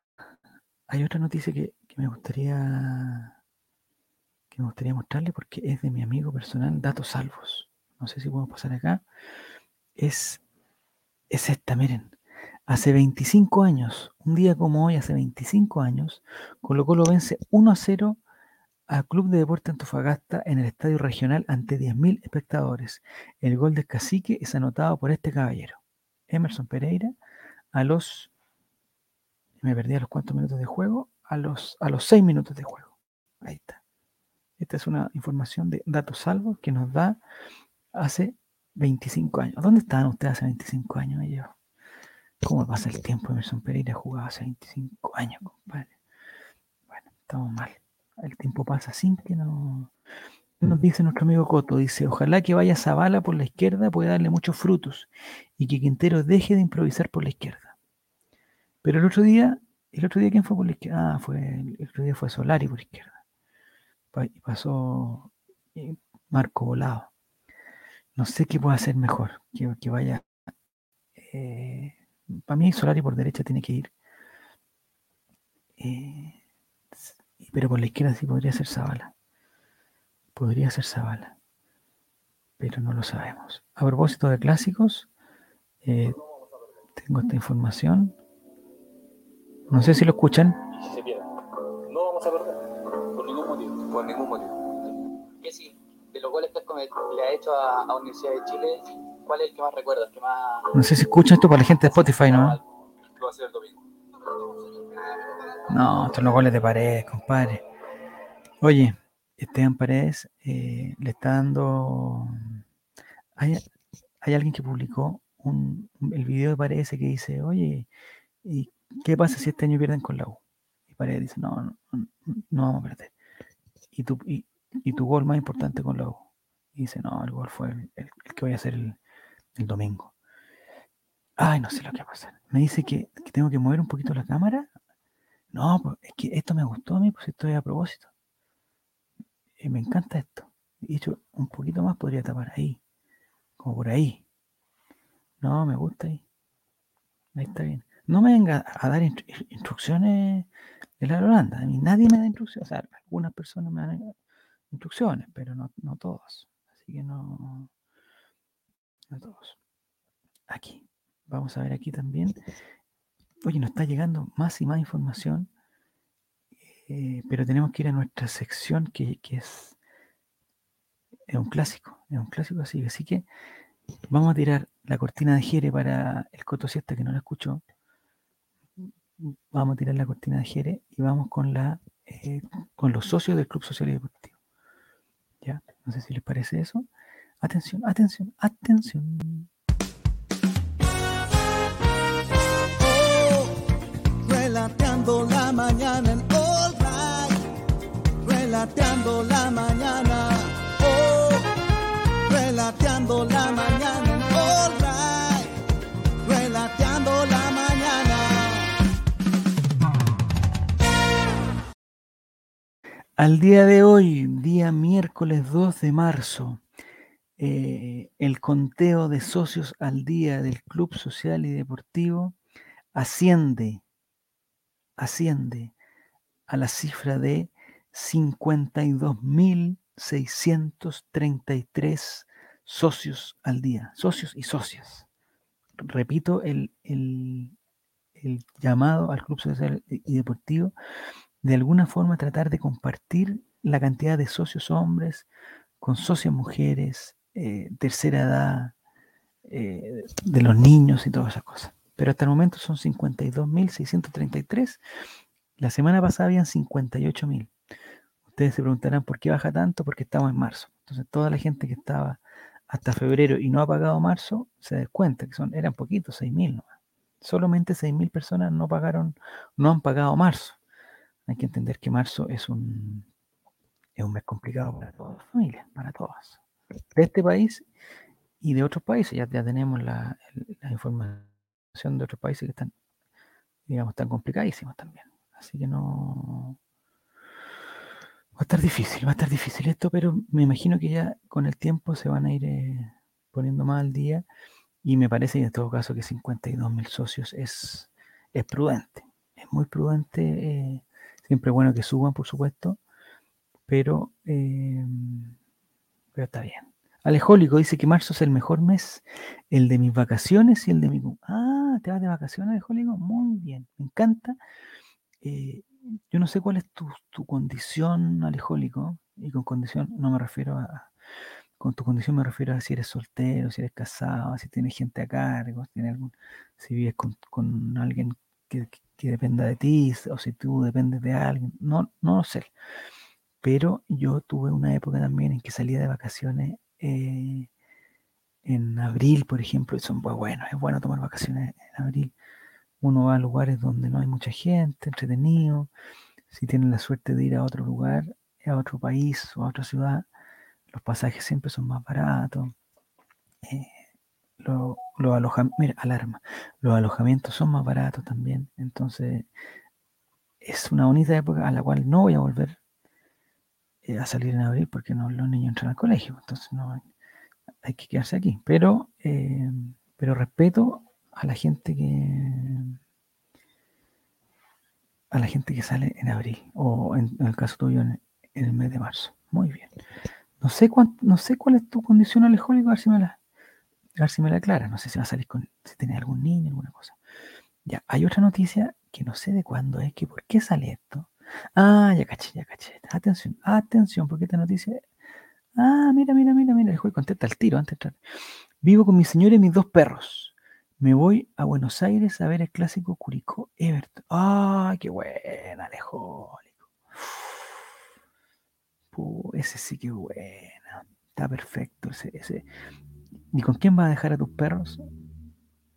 Hay otra noticia que, que, me gustaría que me gustaría mostrarle porque es de mi amigo personal Datos Salvos no sé si podemos pasar acá, es, es esta, miren. Hace 25 años, un día como hoy, hace 25 años, Colo Colo vence 1 a 0 al Club de Deporte Antofagasta en el Estadio Regional ante 10.000 espectadores. El gol de Cacique es anotado por este caballero, Emerson Pereira, a los, me perdí a los cuantos minutos de juego, a los, a los 6 minutos de juego. Ahí está. Esta es una información de datos salvos que nos da hace 25 años. ¿Dónde estaban ustedes hace 25 años? ¿Cómo pasa el tiempo? Emerson Pereira jugaba hace 25 años, compadre. Bueno, estamos mal. El tiempo pasa sin que no... Nos dice nuestro amigo Coto, dice, ojalá que vaya Zavala por la izquierda, puede darle muchos frutos y que Quintero deje de improvisar por la izquierda. Pero el otro día, el otro día ¿quién fue por la izquierda? Ah, fue, el otro día fue Solari por izquierda. Y pasó Marco Volado. No sé qué puede hacer mejor, que, que vaya... Eh, para mí Solari por derecha tiene que ir. Eh, pero por la izquierda sí podría ser Zavala. Podría ser Zavala. Pero no lo sabemos. A propósito de clásicos, eh, tengo esta información. No sé si lo escuchan. Si se pierde. Le ha hecho a, a Universidad de Chile, ¿cuál es el que más recuerdas? Que más... No sé si escuchan esto para la gente de Spotify, ¿no? Lo va a hacer el domingo. No, estos son los goles de pared, compadre. Oye, Esteban Paredes eh, le está dando. Hay, hay alguien que publicó un, el video de Paredes que dice: Oye, ¿y qué pasa si este año pierden con la U? Y Paredes dice: No, no, no, no vamos a perder. Y tu, y, y tu gol más importante con la U. Y dice: No, el gol fue el, que voy a hacer el, domingo. Ay, no sé lo que va a pasar. Me dice que, tengo que mover un poquito la cámara. No, pues, es que esto me gustó a mí, pues esto es a propósito. Eh, me encanta esto. De hecho, un poquito más podría tapar ahí. Como por ahí. No, me gusta ahí. Ahí está bien. No me venga a dar instru- instrucciones de la Holanda. A mí nadie me da instrucciones. O sea, algunas personas me dan instrucciones, pero no, no todas. Así que no. No todos. Aquí. Vamos a ver aquí también. Oye, nos está llegando más y más información. eh, pero tenemos que ir a nuestra sección que, que es, es un clásico. Es un clásico así. Así que vamos a tirar la cortina de Jere para el Coto Siesta que no la escuchó. Vamos a tirar la cortina de Jere y vamos con la eh, con los socios del Club Social y Deportivo. ¿Ya? No sé si les parece eso. Atención, atención, atención. Oh, relateando la mañana en All Right. Relateando la mañana. Oh, relateando la mañana Al día de hoy, día miércoles 2 de marzo, eh, el conteo de socios al día del Club Social y Deportivo asciende, asciende a la cifra de 52.633 socios al día, socios y socias. Repito el, el- el llamado al Club Social y Deportivo de alguna forma tratar de compartir la cantidad de socios hombres con socias mujeres, eh, tercera edad, eh, de los niños y todas esas cosas. Pero hasta el momento son 52.633. La semana pasada habían 58.000. Ustedes se preguntarán por qué baja tanto, porque estamos en marzo. Entonces toda la gente que estaba hasta febrero y no ha pagado marzo, se descuenta que son, eran poquitos, 6.000 nomás. Solamente 6.000 personas no pagaron, no han pagado marzo. Hay que entender que marzo es un, es un mes complicado para todas las familias, para todas. De este país y de otros países. Ya, ya tenemos la, información de otros países que están, digamos, están complicadísimos también. Así que no. Va a estar difícil, va a estar difícil esto, pero me imagino que ya con el tiempo se van a ir eh, poniendo más al día. Y me parece en todo caso que 52 mil socios es, es prudente. Es muy prudente. eh, siempre bueno que suban, por supuesto. Pero, eh, pero está bien. Alejólico dice que marzo es el mejor mes, el de mis vacaciones y el de mi... Ah, ¿te vas de vacaciones, Alejólico? Muy bien, me encanta. Eh, yo no sé cuál es tu, tu condición, Alejólico, y con condición no me refiero a... Con tu condición me refiero a si eres soltero, si eres casado, si tienes gente a cargo, si, tienes algún, si vives con, con alguien que- que dependa de ti, o si tú dependes de alguien, no, no lo sé. Pero yo tuve una época también en que salía de vacaciones eh, en abril, por ejemplo, y son muy buenos, es bueno tomar vacaciones en abril. uno va a lugares donde no hay mucha gente, entretenido. Si tienen la suerte de ir a otro lugar, a otro país o a otra ciudad, los pasajes siempre son más baratos. Eh, lo- los alojamientos, mira, alarma, los alojamientos son más baratos también. Entonces, es una bonita época a la cual no voy a volver eh, a salir en abril porque no, los niños entran al colegio. Entonces, no, hay que quedarse aquí. Pero, eh, pero respeto a la gente que a la gente que sale en abril o en, el caso tuyo en, el mes de marzo. Muy bien. No sé cuán- no sé cuál es tu condición alejólica, a ver si me la, a ver si me la aclara. No sé si va a salir con, si tiene algún niño, alguna cosa. Ya, hay otra noticia que no sé de cuándo es, que por qué sale esto. Ah, ya caché, ya caché. Atención, atención, porque esta noticia. Ah, mira, mira, mira, mira, el juez contesta al tiro antes de entrar. Vivo con mi señora y mis dos perros. Me voy a Buenos Aires a ver el clásico Curicó Everton. ¡Ah, qué buena, Alejólico! Ese sí que buena. Está perfecto ese, ese. ¿Y con quién vas a dejar a tus perros?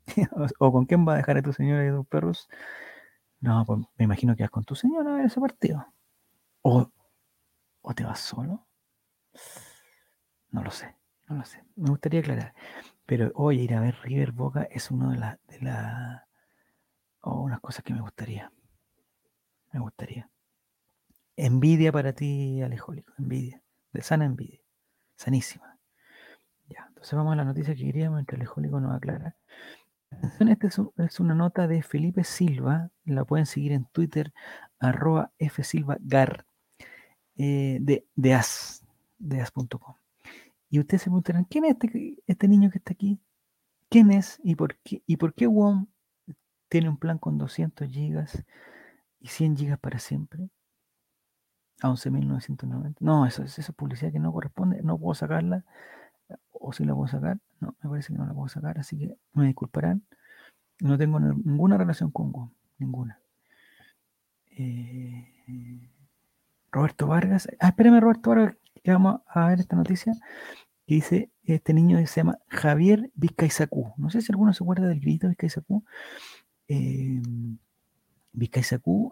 o, con quién vas a dejar a tu señora y a tus perros? No, pues me imagino que vas con tu señora a ese partido. O, o te vas solo. No lo sé, no lo sé. Me gustaría aclarar. Pero oye, ir a ver River Boca es una de las de la, unas cosas que me gustaría. Me gustaría. Envidia para ti, Alejólico. Envidia. De sana envidia. Sanísima. Entonces vamos a la noticia que queríamos entre Alejólico nos aclara. Atención, Esta es, un- es una nota de Felipe Silva. La pueden seguir en Twitter, arroba fsilvagar, eh, de, de as, de as.com. Y ustedes se preguntarán, ¿quién es este, este niño que está aquí? ¿Quién es y por qué, y por qué WOM tiene un plan con 200 gigas y 100 gigas para siempre? A 11.990. No, eso, es- eso es publicidad que no corresponde. No puedo sacarla. O si la puedo sacar. No, me parece que no la puedo sacar. Así que me disculparán. No tengo ni- ninguna relación con WOM. Ninguna. Eh, Roberto Vargas. Ah, espérame, Roberto Vargas, que vamos a ver esta noticia. Que dice, este niño se llama Javier Vizcaizacú. No sé si alguno se acuerda del grito Vizcaizacú. Eh,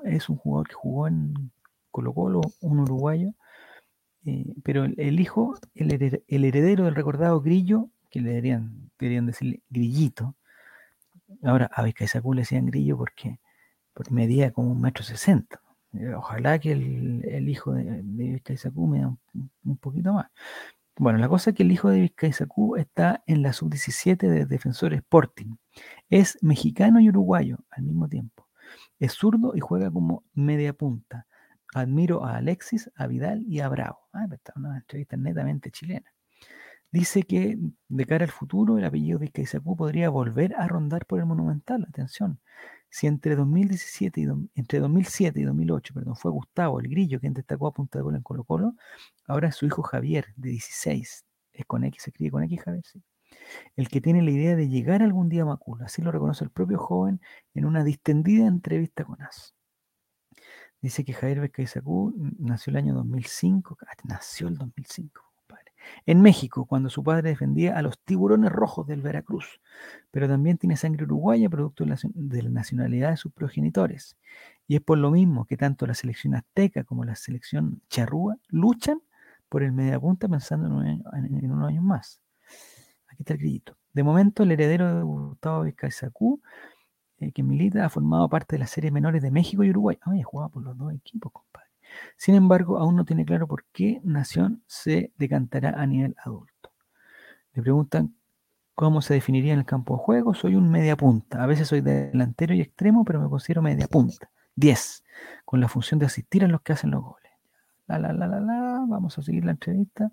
es un jugador que jugó en Colo Colo, un uruguayo. Eh, pero el, hijo, el, el heredero del recordado Grillo, que le deberían, decirle Grillito. Ahora a Vizcaizacú le decían Grillo porque, porque medía como un metro sesenta. Eh, Ojalá que el, hijo de, de Vizcaizacú me un, un poquito más. Bueno, la cosa es que el hijo de Vizcaizacú está en la sub-17 de Defensor Sporting. Es mexicano y uruguayo al mismo tiempo. Es zurdo y juega como media punta. Admiro a Alexis, a Vidal y a Bravo. Ah, esta es una entrevista netamente chilena. Dice que de cara al futuro el apellido Vizcaizacú podría volver a rondar por el Monumental. Atención. Si entre 2017 y do- entre 2007 y 2008, perdón, fue Gustavo el Grillo quien destacó a punta de gol en Colo Colo, ahora su hijo Javier, de 16. Es con X, se escribe con X Javier, sí. El que tiene la idea de llegar algún día a Macul. Así lo reconoce el propio joven en una distendida entrevista con AS. Dice que Javier Vizcaizacú nació el año 2005. ah, Nació el 2005, compadre. En México, cuando su padre defendía a los tiburones rojos del Veracruz. Pero también tiene sangre uruguaya, producto de la, de la nacionalidad de sus progenitores. Y es por lo mismo que tanto la selección azteca como la selección charrúa luchan por el mediapunta pensando en, un año- en- en unos años más. Aquí está el grillito. De momento, el heredero de Gustavo Vizcaizacú, eh, que milita, ha formado parte de las series menores de México y Uruguay. Ay, ha jugado por los dos equipos, compadre. Sin embargo, aún no tiene claro por qué nación se decantará a nivel adulto. Le preguntan cómo se definiría en el campo de juego. Soy un media punta. A veces soy delantero y extremo, pero me considero media punta. 10, con la función de asistir a los que hacen los goles. La, la, la, la, la. Vamos a seguir la entrevista.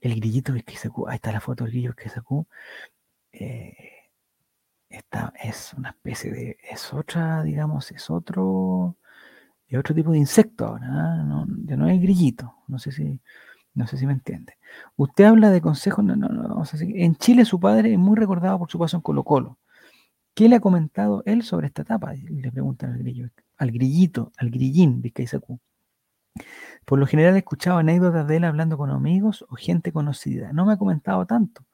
El grillito que sacó, ahí está la foto del grillo que sacó. Eh, esta es una especie de, es otra, digamos, es otro, es otro tipo de insecto ahora, ¿ah? no, ya no es grillito, no sé si, no sé si me entiende. Usted habla de consejos, no, no, no. En Chile su padre es muy recordado por su paso en Colo Colo. ¿Qué le ha comentado él sobre esta etapa? Le preguntan al grillo, al grillito, al grillín Vizcaizacú. Por lo general he escuchado anécdotas de él hablando con amigos o gente conocida. No me ha comentado tanto,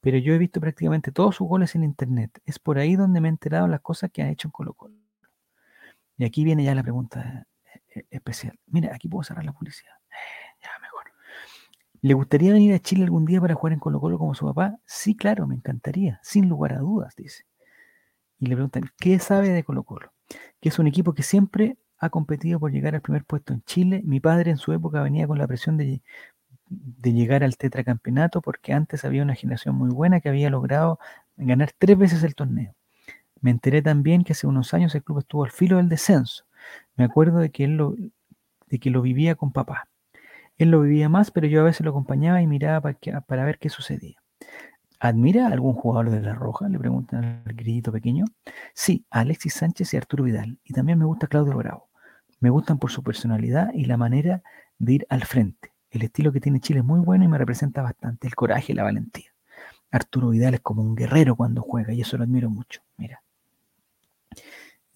pero yo he visto prácticamente todos sus goles en internet. Es por ahí donde me he enterado las cosas que han hecho en Colo Colo. Y aquí viene ya la pregunta eh, especial. Mira, aquí puedo cerrar la publicidad. Ya, mejor. ¿Le gustaría venir a Chile algún día para jugar en Colo Colo como su papá? Sí, claro, me encantaría, sin lugar a dudas, dice. Y le preguntan, ¿qué sabe de Colo Colo? Que es un equipo que siempre ha competido por llegar al primer puesto en Chile. Mi padre en su época venía con la presión de, de llegar al tetracampeonato porque antes había una generación muy buena que había logrado ganar tres veces el torneo. Me enteré también que hace unos años el club estuvo al filo del descenso. Me acuerdo de que él lo, de que lo vivía con papá. Él lo vivía más, pero yo a veces lo acompañaba y miraba para, para ver qué sucedía. ¿Admira a algún jugador de La Roja? Le preguntan al grillito pequeño. Sí, a Alexis Sánchez y Arturo Vidal. Y también me gusta Claudio Bravo. Me gustan por su personalidad y la manera de ir al frente. El estilo que tiene Chile es muy bueno y me representa bastante. El coraje y la valentía. Arturo Vidal es como un guerrero cuando juega y eso lo admiro mucho. Mira.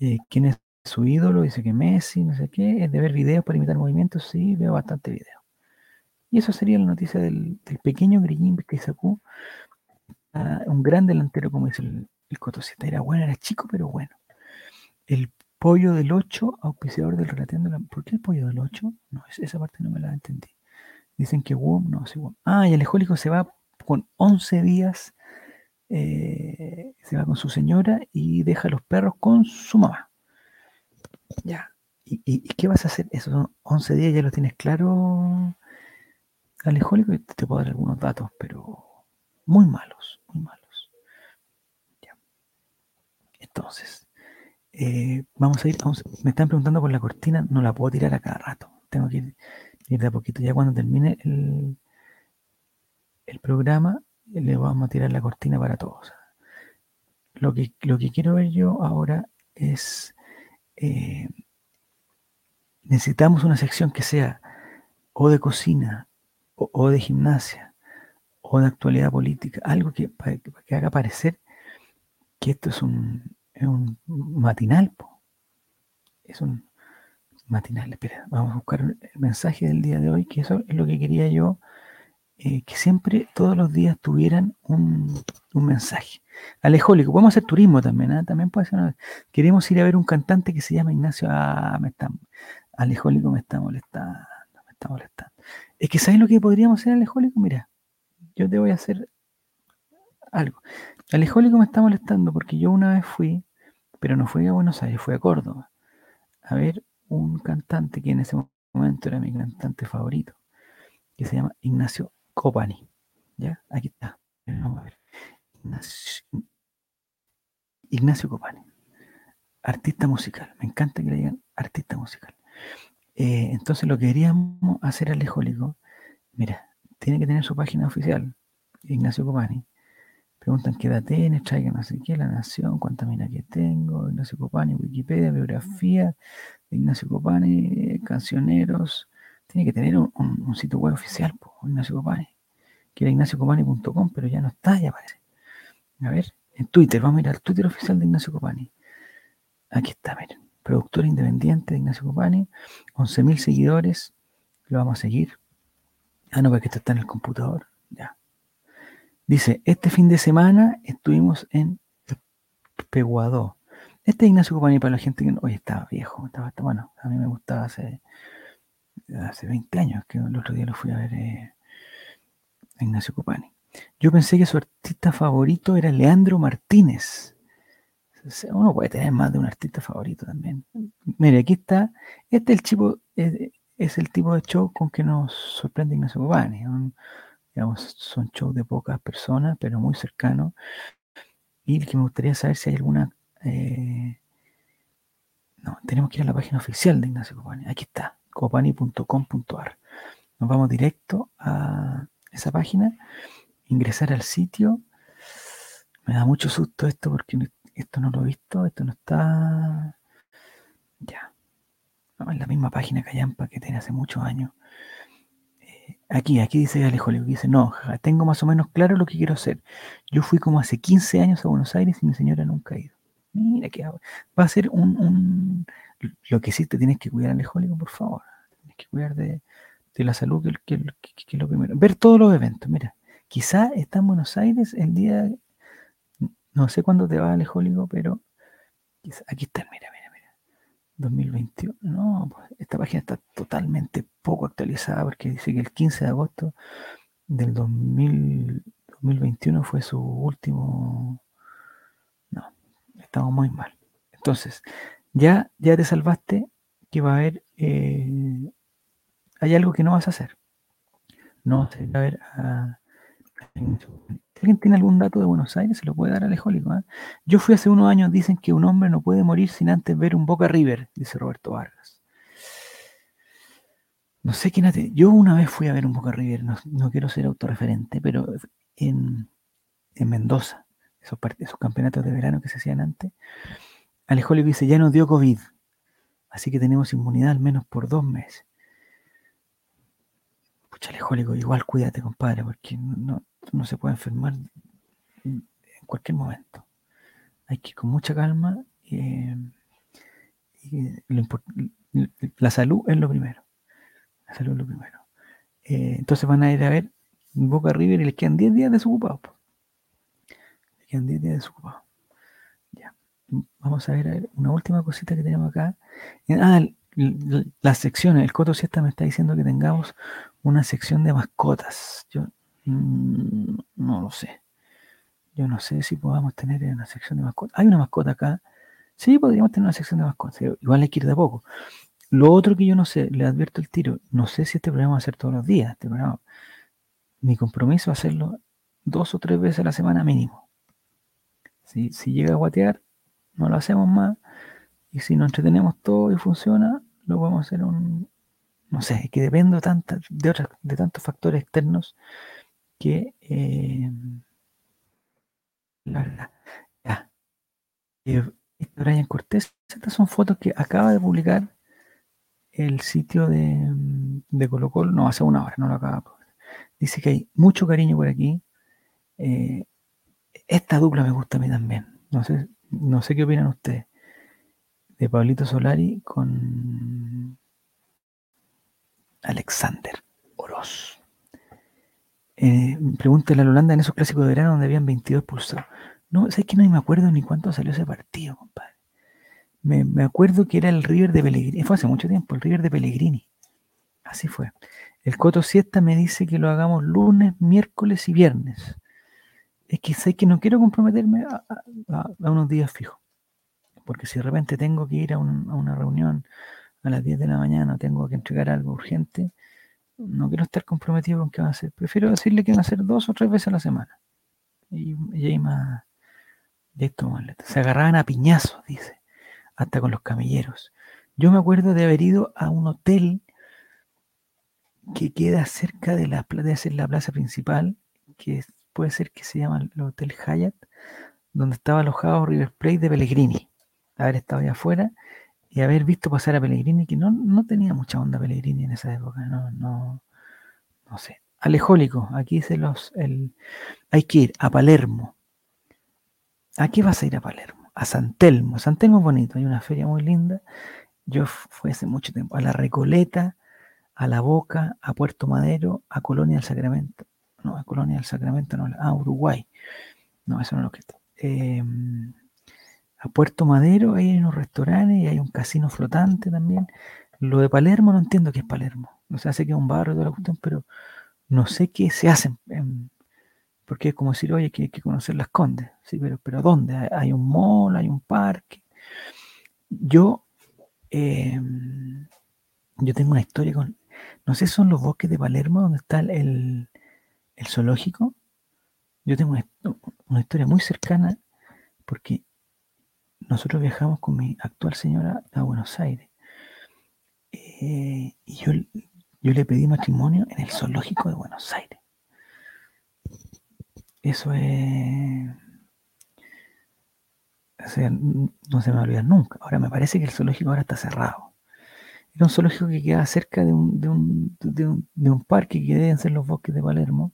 Eh, ¿Quién es su ídolo? Dice que Messi, no sé qué. ¿Es de ver videos para imitar movimientos? Sí, veo bastante videos. Y eso sería la noticia del, pequeño Grillín que sacó un gran delantero, como dice el, el Cotosita. Era bueno, era chico, pero bueno. El pollo del 8, auspiciador del relateando. La... ¿Por qué el pollo del 8? No, esa parte no me la entendí. Dicen que WOM, no, sí, WOM. Ah, y el se va con 11 días, eh, se va con su señora y deja a los perros con su mamá. Ya. ¿Y, y, qué vas a hacer? Esos 11 días ya los tienes claro, alejólico, y te puedo dar algunos datos, pero muy malos, muy malos. Ya. Entonces, eh, vamos a ir, me están preguntando por la cortina, no la puedo tirar a cada rato, tengo que ir, ir de a poquito. Ya cuando termine el, el, programa, le vamos a tirar la cortina para todos. Lo que, lo que quiero ver yo ahora es, eh, necesitamos una sección que sea o de cocina o, de gimnasia o de actualidad política, algo que, que, haga parecer que esto es un, un matinal. Po. Es un matinal. Espera, vamos a buscar el mensaje del día de hoy, que eso es lo que quería yo, eh, que siempre, todos los días tuvieran un, un mensaje. Alejólico, podemos hacer turismo también, ¿eh? también puede ser una... Queremos ir a ver un cantante que se llama Ignacio, ah, me está, Alejólico me está molestando, me está molestando. Es que ¿sabes lo que podríamos hacer, Alejólico? Mira, yo te voy a hacer algo. Alejólico me está molestando porque yo una vez fui, pero no fui a Buenos Aires, fui a Córdoba, a ver un cantante que en ese momento era mi cantante favorito, que se llama Ignacio Copani. ¿Ya? Aquí está. Vamos a ver. Ignacio, Ignacio Copani. Artista musical. Me encanta que le digan artista musical. Eh, entonces lo que queríamos hacer Alejólico, mira, tiene que tener su página oficial, Ignacio Copani. Preguntan qué edad tienes, traigan así que la nación, cuánta mina que tengo, Ignacio Copani, Wikipedia, biografía, Ignacio Copani, cancioneros. Tiene que tener un sitio web oficial, po, Ignacio Copani, que era ignaciocopani.com, pero ya no está, ya parece. A ver, en Twitter, vamos a ir al Twitter oficial de Ignacio Copani. Aquí está, miren. Productor independiente de Ignacio Copani, 11.000 seguidores, lo vamos a seguir. Ah, no, porque esto está en el computador. Ya. Dice, este fin de semana estuvimos en Peguadó. Este es Ignacio Copani para la gente que hoy estaba viejo, estaba, bueno, a mí me gustaba hace, hace 20 años, que el otro día lo fui a ver eh, a Ignacio Copani. Yo pensé que su artista favorito era Leandro Martínez. Uno puede tener más de un artista favorito también. Mire, aquí está. Este es el tipo, es, el tipo de show con que nos sorprende Ignacio Copani. Son shows de pocas personas, pero muy cercanos. Y que me gustaría saber si hay alguna. Eh, no, tenemos que ir a la página oficial de Ignacio Copani. Aquí está, copani.com.ar. Nos vamos directo a esa página, ingresar al sitio. Me da mucho susto esto porque esto no lo he visto, esto no está. Ya. No, es la misma página Callampa que tiene hace muchos años. Aquí, aquí dice Alejólico, dice, no, tengo más o menos claro lo que quiero hacer. Yo fui como hace 15 años a Buenos Aires y mi señora nunca ha ido. Mira que va a ser un, un, Lo que sí te tienes que cuidar, Alejólico, por favor. Tienes que cuidar de, de la salud, que, que, es lo primero. Ver todos los eventos, mira. Quizá está en Buenos Aires el día, no sé cuándo te va Alejólico, pero aquí está, mira. 2021. No, pues, esta página está totalmente poco actualizada porque dice que el 15 de agosto del 2000 2021 fue su último. No, estamos muy mal. Entonces, ya, ya te salvaste que va a haber. eh, hay algo que no vas a hacer. No vas a ir a ver a. Si alguien tiene algún dato de Buenos Aires, se lo puede dar al Alejólico. ¿eh? Yo fui hace unos años, dicen que un hombre no puede morir sin antes ver un Boca River, dice Roberto Vargas. No sé quién hace. Yo una vez fui a ver un Boca River, no, quiero ser autorreferente, pero en, en Mendoza, esos, esos campeonatos de verano que se hacían antes, Alejólico dice, ya nos dio COVID, así que tenemos inmunidad al menos por dos meses. Pucha, Alejólico, igual cuídate, compadre, porque no, no- se puede enfermar en cualquier momento. Hay que ir con mucha calma. eh, y import- la salud es lo primero. La salud es lo primero. Eh, entonces van a ir a ver Boca River y les quedan 10 días desocupados. Les quedan 10 días desocupados. Ya. Vamos a ver, a ver, una última cosita que tenemos acá. Eh, Ah, las secciones. El Coto Siesta me está diciendo que tengamos una sección de mascotas. Yo mm, no lo sé. Yo no sé si podamos tener una sección de mascotas. Hay una mascota acá. Sí, podríamos tener una sección de mascotas. Igual hay que ir de poco. Lo otro que yo no sé, le advierto el tiro, no sé si este programa va a ser todos los días. Este programa, mi compromiso es hacerlo dos o tres veces a la semana mínimo. Si, si llega a guatear, no lo hacemos más. Y si nos entretenemos todo y funciona, lo podemos hacer un. No sé, que dependo tanta, de, otras, de tantos factores externos que. eh, la verdad. Ya. Eh, Brian Cortés, estas son fotos que acaba de publicar el sitio de, de Colo Colo, no, hace una hora, no lo acaba. de publicar. Dice que hay mucho cariño por aquí. Eh, esta dupla me gusta a mí también. No sé, no sé qué opinan ustedes. De Pablito Solari con Alexander Oroz. Eh, pregúntale a la Holanda en esos clásicos de verano donde habían 22 pulsados. No, sé que no me acuerdo ni cuánto salió ese partido, compadre. Me, me acuerdo que era el River de Pellegrini. Fue hace mucho tiempo, el River de Pellegrini. Así fue. El Coto Siesta me dice que lo hagamos lunes, miércoles y viernes. Es que sé que no quiero comprometerme a- a- a unos días fijos. Porque si de repente tengo que ir a, un- a una reunión a las 10 de la mañana, tengo que entregar algo urgente, no quiero estar comprometido con qué va a hacer. Prefiero decirle que van a hacer dos o tres veces a la semana. Y, y hay más. Y esto. Se agarraban a piñazos, dice. Hasta con los camilleros. Yo me acuerdo de haber ido a un hotel que queda cerca de la, ser la plaza principal, que puede ser que se llama el Hotel Hyatt, donde estaba alojado River Plate de Pellegrini. Haber estado allá afuera y haber visto pasar a Pellegrini, que no, no tenía mucha onda Pellegrini en esa época, no, no, no sé. Alejólico, aquí dice los, el, hay que ir a Palermo. ¿A qué vas a ir a Palermo? A San Telmo. San Telmo es bonito, hay una feria muy linda. Yo fu- fui hace mucho tiempo a La Recoleta, a La Boca, a Puerto Madero, a Colonia del Sacramento. No, a Colonia del Sacramento, no, a Uruguay. No, eso no es lo que a Puerto Madero, hay unos restaurantes y hay un casino flotante también. Lo de Palermo no entiendo qué es Palermo. O sea, sé que es un barrio toda la cuestión, pero no sé qué se hace. en- en- porque es como decir, oye, que hay que conocer las Condes. Sí, pero, pero ¿dónde? Hay, un mall, hay un parque. Yo, eh, yo tengo una historia con, no sé, son los bosques de Palermo donde está el, el- zoológico. Yo tengo una historia muy cercana porque nosotros viajamos con mi actual señora a Buenos Aires. Eh, y yo, yo le pedí matrimonio en el zoológico de Buenos Aires. Eso es... O sea, no se me va a olvidar nunca. Ahora me parece que el zoológico ahora está cerrado. Era un zoológico que queda cerca de un, de un, de un, parque que deben ser los bosques de Palermo.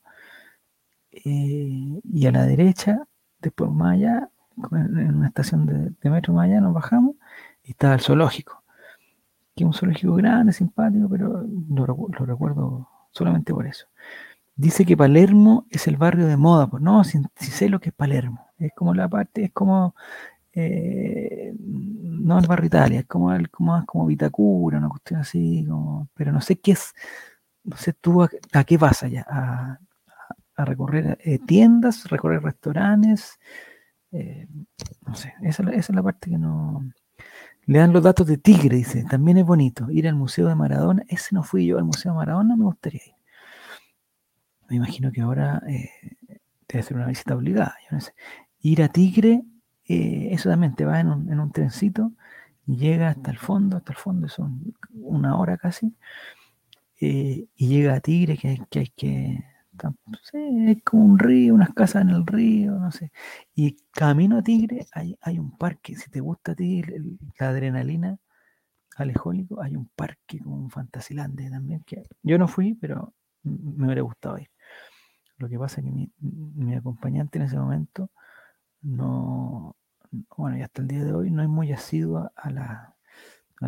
Eh, y a la derecha, después más allá, en una estación de, de metro más allá, nos bajamos y estaba el zoológico. Que es un zoológico grande, simpático, pero lo, recu- lo recuerdo solamente por eso. Dice que Palermo es el barrio de moda. Pues no, si, sé lo que es Palermo. Es como la parte, es como. eh, no el barrio Italia, es como, el, como, como Vitacura, una cuestión así. Como, pero no sé qué es. No sé tú a, a qué vas allá. A, a recorrer eh, tiendas, recorrer restaurantes. Eh, no sé, esa, esa es la parte que no. Le dan los datos de Tigre, dice. También es bonito. Ir al Museo de Maradona. Ese no fui yo al Museo de Maradona, me gustaría ir. Me imagino que ahora eh, debe ser una visita obligada. Yo no sé. Ir a Tigre, eh, eso también te va en un, en un trencito y llega hasta el fondo, hasta el fondo, son una hora casi. eh, y llega a Tigre, que que, hay que tam- no como un río, unas casas en el río, no sé. Y camino a Tigre hay, hay un parque, si te gusta a ti el- el- la adrenalina, alejólico, hay un parque como un Fantasilandia también, que yo no fui, pero me hubiera gustado ir. Lo que pasa es que mi, acompañante en ese momento no, bueno, y hasta el día de hoy no es muy asidua a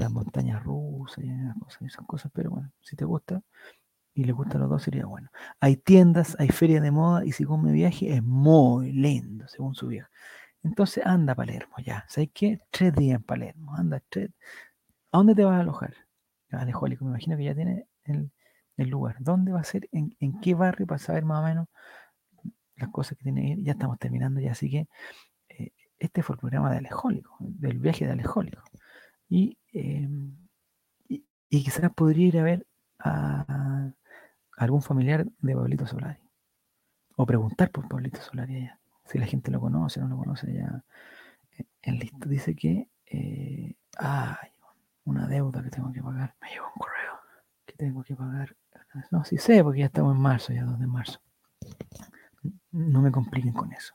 las montañas rusas y esas cosas, esas cosas, pero bueno, si te gusta y le gustan los dos sería bueno. Hay tiendas, hay ferias de moda y si come viaje es muy lindo, según su vieja. Entonces anda a Palermo ya, ¿sabes qué? Tres días en Palermo, anda tres. ¿A dónde te vas a alojar? Alejólico, me imagino que ya tiene el, el lugar. ¿Dónde va a ser? ¿En, en qué barrio? Para saber más o menos las cosas que tiene que ir. Ya estamos terminando ya, así que eh, este fue el programa de Alejólico, del viaje de Alejólico. Y, eh, y, y quizás podría ir a ver a algún familiar de Pablito Solari. O preguntar por Pablito Solari allá. Si la gente lo conoce o no lo conoce allá. Eh, En listo dice que eh, ay, una deuda que tengo que pagar. Me llegó un correo que tengo que pagar. No, sí sé, porque ya estamos en marzo, ya 2 de marzo. No me compliquen con eso.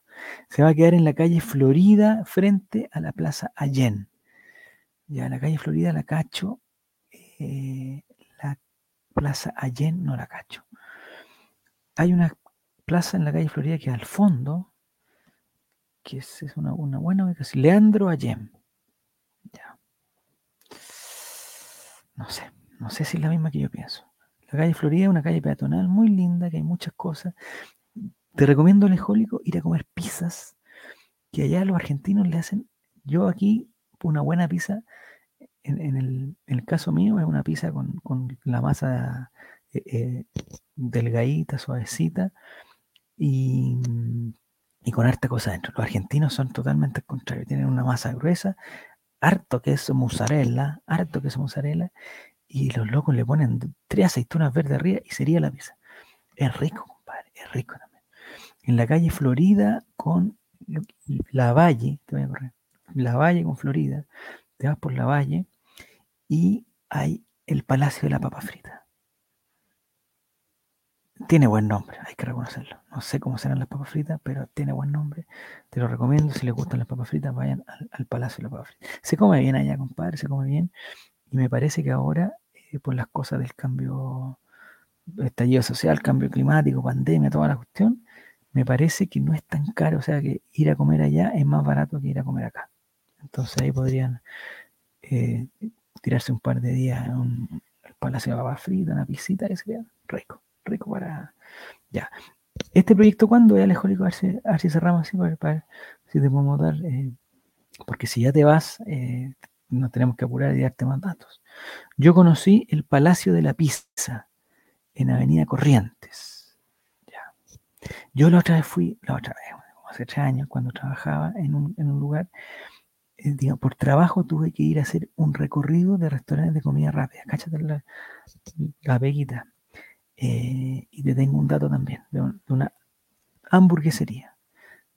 Se va a quedar en la calle Florida frente a la Plaza Allen. Ya, la calle Florida la cacho. eh, Plaza Allen no la cacho. Hay una plaza en la calle Florida que al fondo, que es, una, buena ubicación. Leandro Allen. Ya. No sé, no sé si es la misma que yo pienso. La calle Florida es una calle peatonal muy linda, que hay muchas cosas. Te recomiendo, Alejólico, ir a comer pizzas, que allá los argentinos le hacen. Yo aquí, una buena pizza, en, el, caso mío, es una pizza con, con la masa eh, eh, delgadita, suavecita y, y con harta cosa dentro. Los argentinos son totalmente al contrario, tienen una masa gruesa, harto queso mozzarella, harto queso mozzarella, y los locos le ponen tres aceitunas verdes arriba y sería la pizza. Es rico, compadre, es rico también. En la calle Florida con la Valle, te voy a correr, la Valle con Florida, te vas por la Valle y hay el Palacio de la Papa Frita. Tiene buen nombre, hay que reconocerlo. No sé cómo serán las papas fritas, pero tiene buen nombre. Te lo recomiendo. Si les gustan las papas fritas, vayan al, al Palacio de la Papa Frita. Se come bien allá, compadre, se come bien. Y me parece que ahora, eh, por las cosas del cambio, estallido social, cambio climático, pandemia, toda la cuestión, me parece que no es tan caro. O sea, que ir a comer allá es más barato que ir a comer acá. Entonces ahí podrían eh, tirarse un par de días en un, Palacio de la Papa Frita, una pisita, que sería rico rico para. Ya. Este proyecto, ¿cuándo es Alejólico? A si, a ver si cerramos así para, para si te podemos dar. eh, porque si ya te vas, eh, nos tenemos que apurar y darte más datos. Yo conocí el Palacio de la Pizza en Avenida Corrientes. Ya. Yo la otra vez fui, la otra vez, hace tres años, cuando trabajaba en un, en un lugar, eh, por trabajo tuve que ir a hacer un recorrido de restaurantes de comida rápida. Cáchate la, la peguita. Eh, y te tengo un dato también de, un- de una hamburguesería.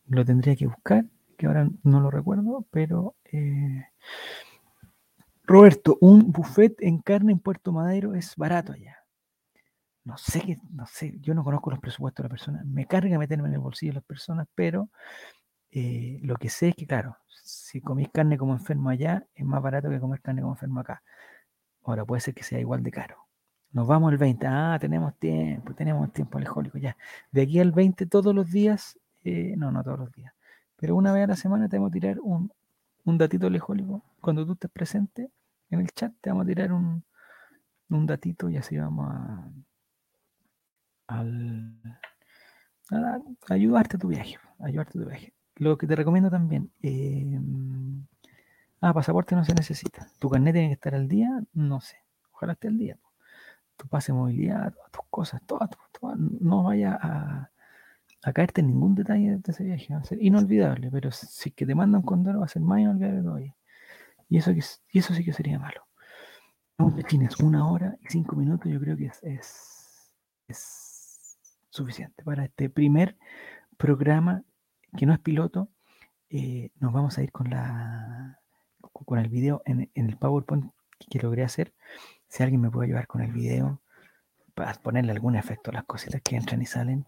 Lo tendría que buscar, que ahora no lo recuerdo, pero eh, Roberto, un buffet en carne en Puerto Madero es barato allá. No sé no sé, yo no conozco los presupuestos de la persona, me carga meterme en el bolsillo de las personas, pero eh, lo que sé es que, claro, si comís carne como enfermo allá, es más barato que comer carne como enfermo acá. Ahora puede ser que sea igual de caro. Nos vamos el 20. Ah, tenemos tiempo, tenemos tiempo alejólico ya. De aquí al 20 todos los días, eh, no, no todos los días, pero una vez a la semana te vamos a tirar un, un datito alejólico. Cuando tú estés presente en el chat, te vamos a tirar un, un datito y así vamos a, al a, ayudarte a tu viaje, ayudarte a tu viaje. Lo que te recomiendo también, eh, ah, pasaporte no se necesita. Tu carnet tiene que estar al día, no sé, ojalá esté al día. Tu pase de movilidad, todas tus cosas, todas, todas, no vaya a, caerte en ningún detalle de ese viaje, va a ser inolvidable, pero si que te mandan condoro va a ser más inolvidable todavía. Y eso, que, y eso sí que sería malo. No, Tienes una hora y cinco minutos, yo creo que es, es suficiente para este primer programa que no es piloto. eh, nos vamos a ir con la con el video en, el PowerPoint que logré hacer. Si alguien me puede ayudar con el video para ponerle algún efecto a las cositas que entran y salen,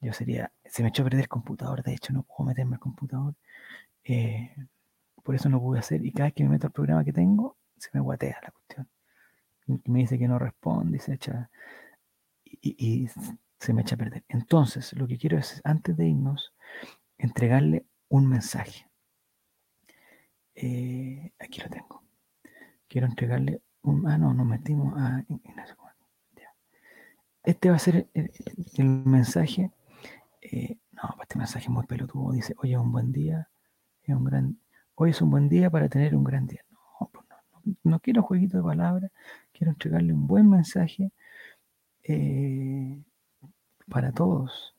yo sería. Se me echó a perder el computador, de hecho, no puedo meterme al computador. eh, por eso no pude hacer. Y cada vez que me meto al programa que tengo, se me guatea la cuestión. Me dice que no responde y se echa. Y- y se me echa a perder. Entonces, lo que quiero es, antes de irnos, entregarle un mensaje. Eh, aquí lo tengo. Quiero entregarle un. Ah, no, nos metimos a. Este va a ser el, el- mensaje. eh, no, pues este mensaje es muy pelotudo. Dice: Hoy es un buen día. Es un gran, hoy es un buen día para tener un gran día. No, pues no, no, quiero jueguito de palabras. Quiero entregarle un buen mensaje eh, para todos.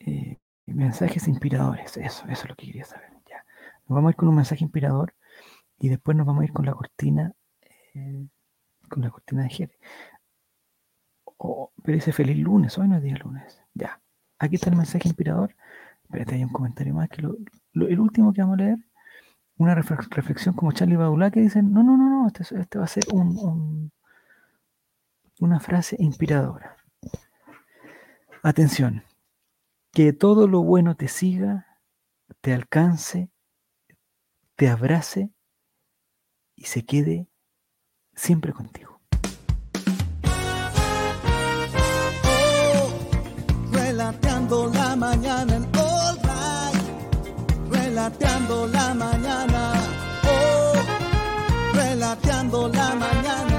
Eh, mensajes inspiradores. Eso, eso es lo que quería saber. Ya. Nos vamos a ir con un mensaje inspirador y después nos vamos a ir con la cortina, eh, con la cortina de Jere. Oh, pero dice feliz lunes, hoy no es día lunes. Ya. Aquí está el mensaje inspirador. Espérate, hay un comentario más que lo, el último que vamos a leer. Una reflex- reflexión como Charlie Baudelaire que dicen, no, no, no, no, este, es- este va a ser un- una frase inspiradora. Atención, que todo lo bueno te siga, te alcance, te abrace y se quede siempre contigo. Oh, relateando la mañana en All Right, relateando la mañana, oh, relateando la mañana.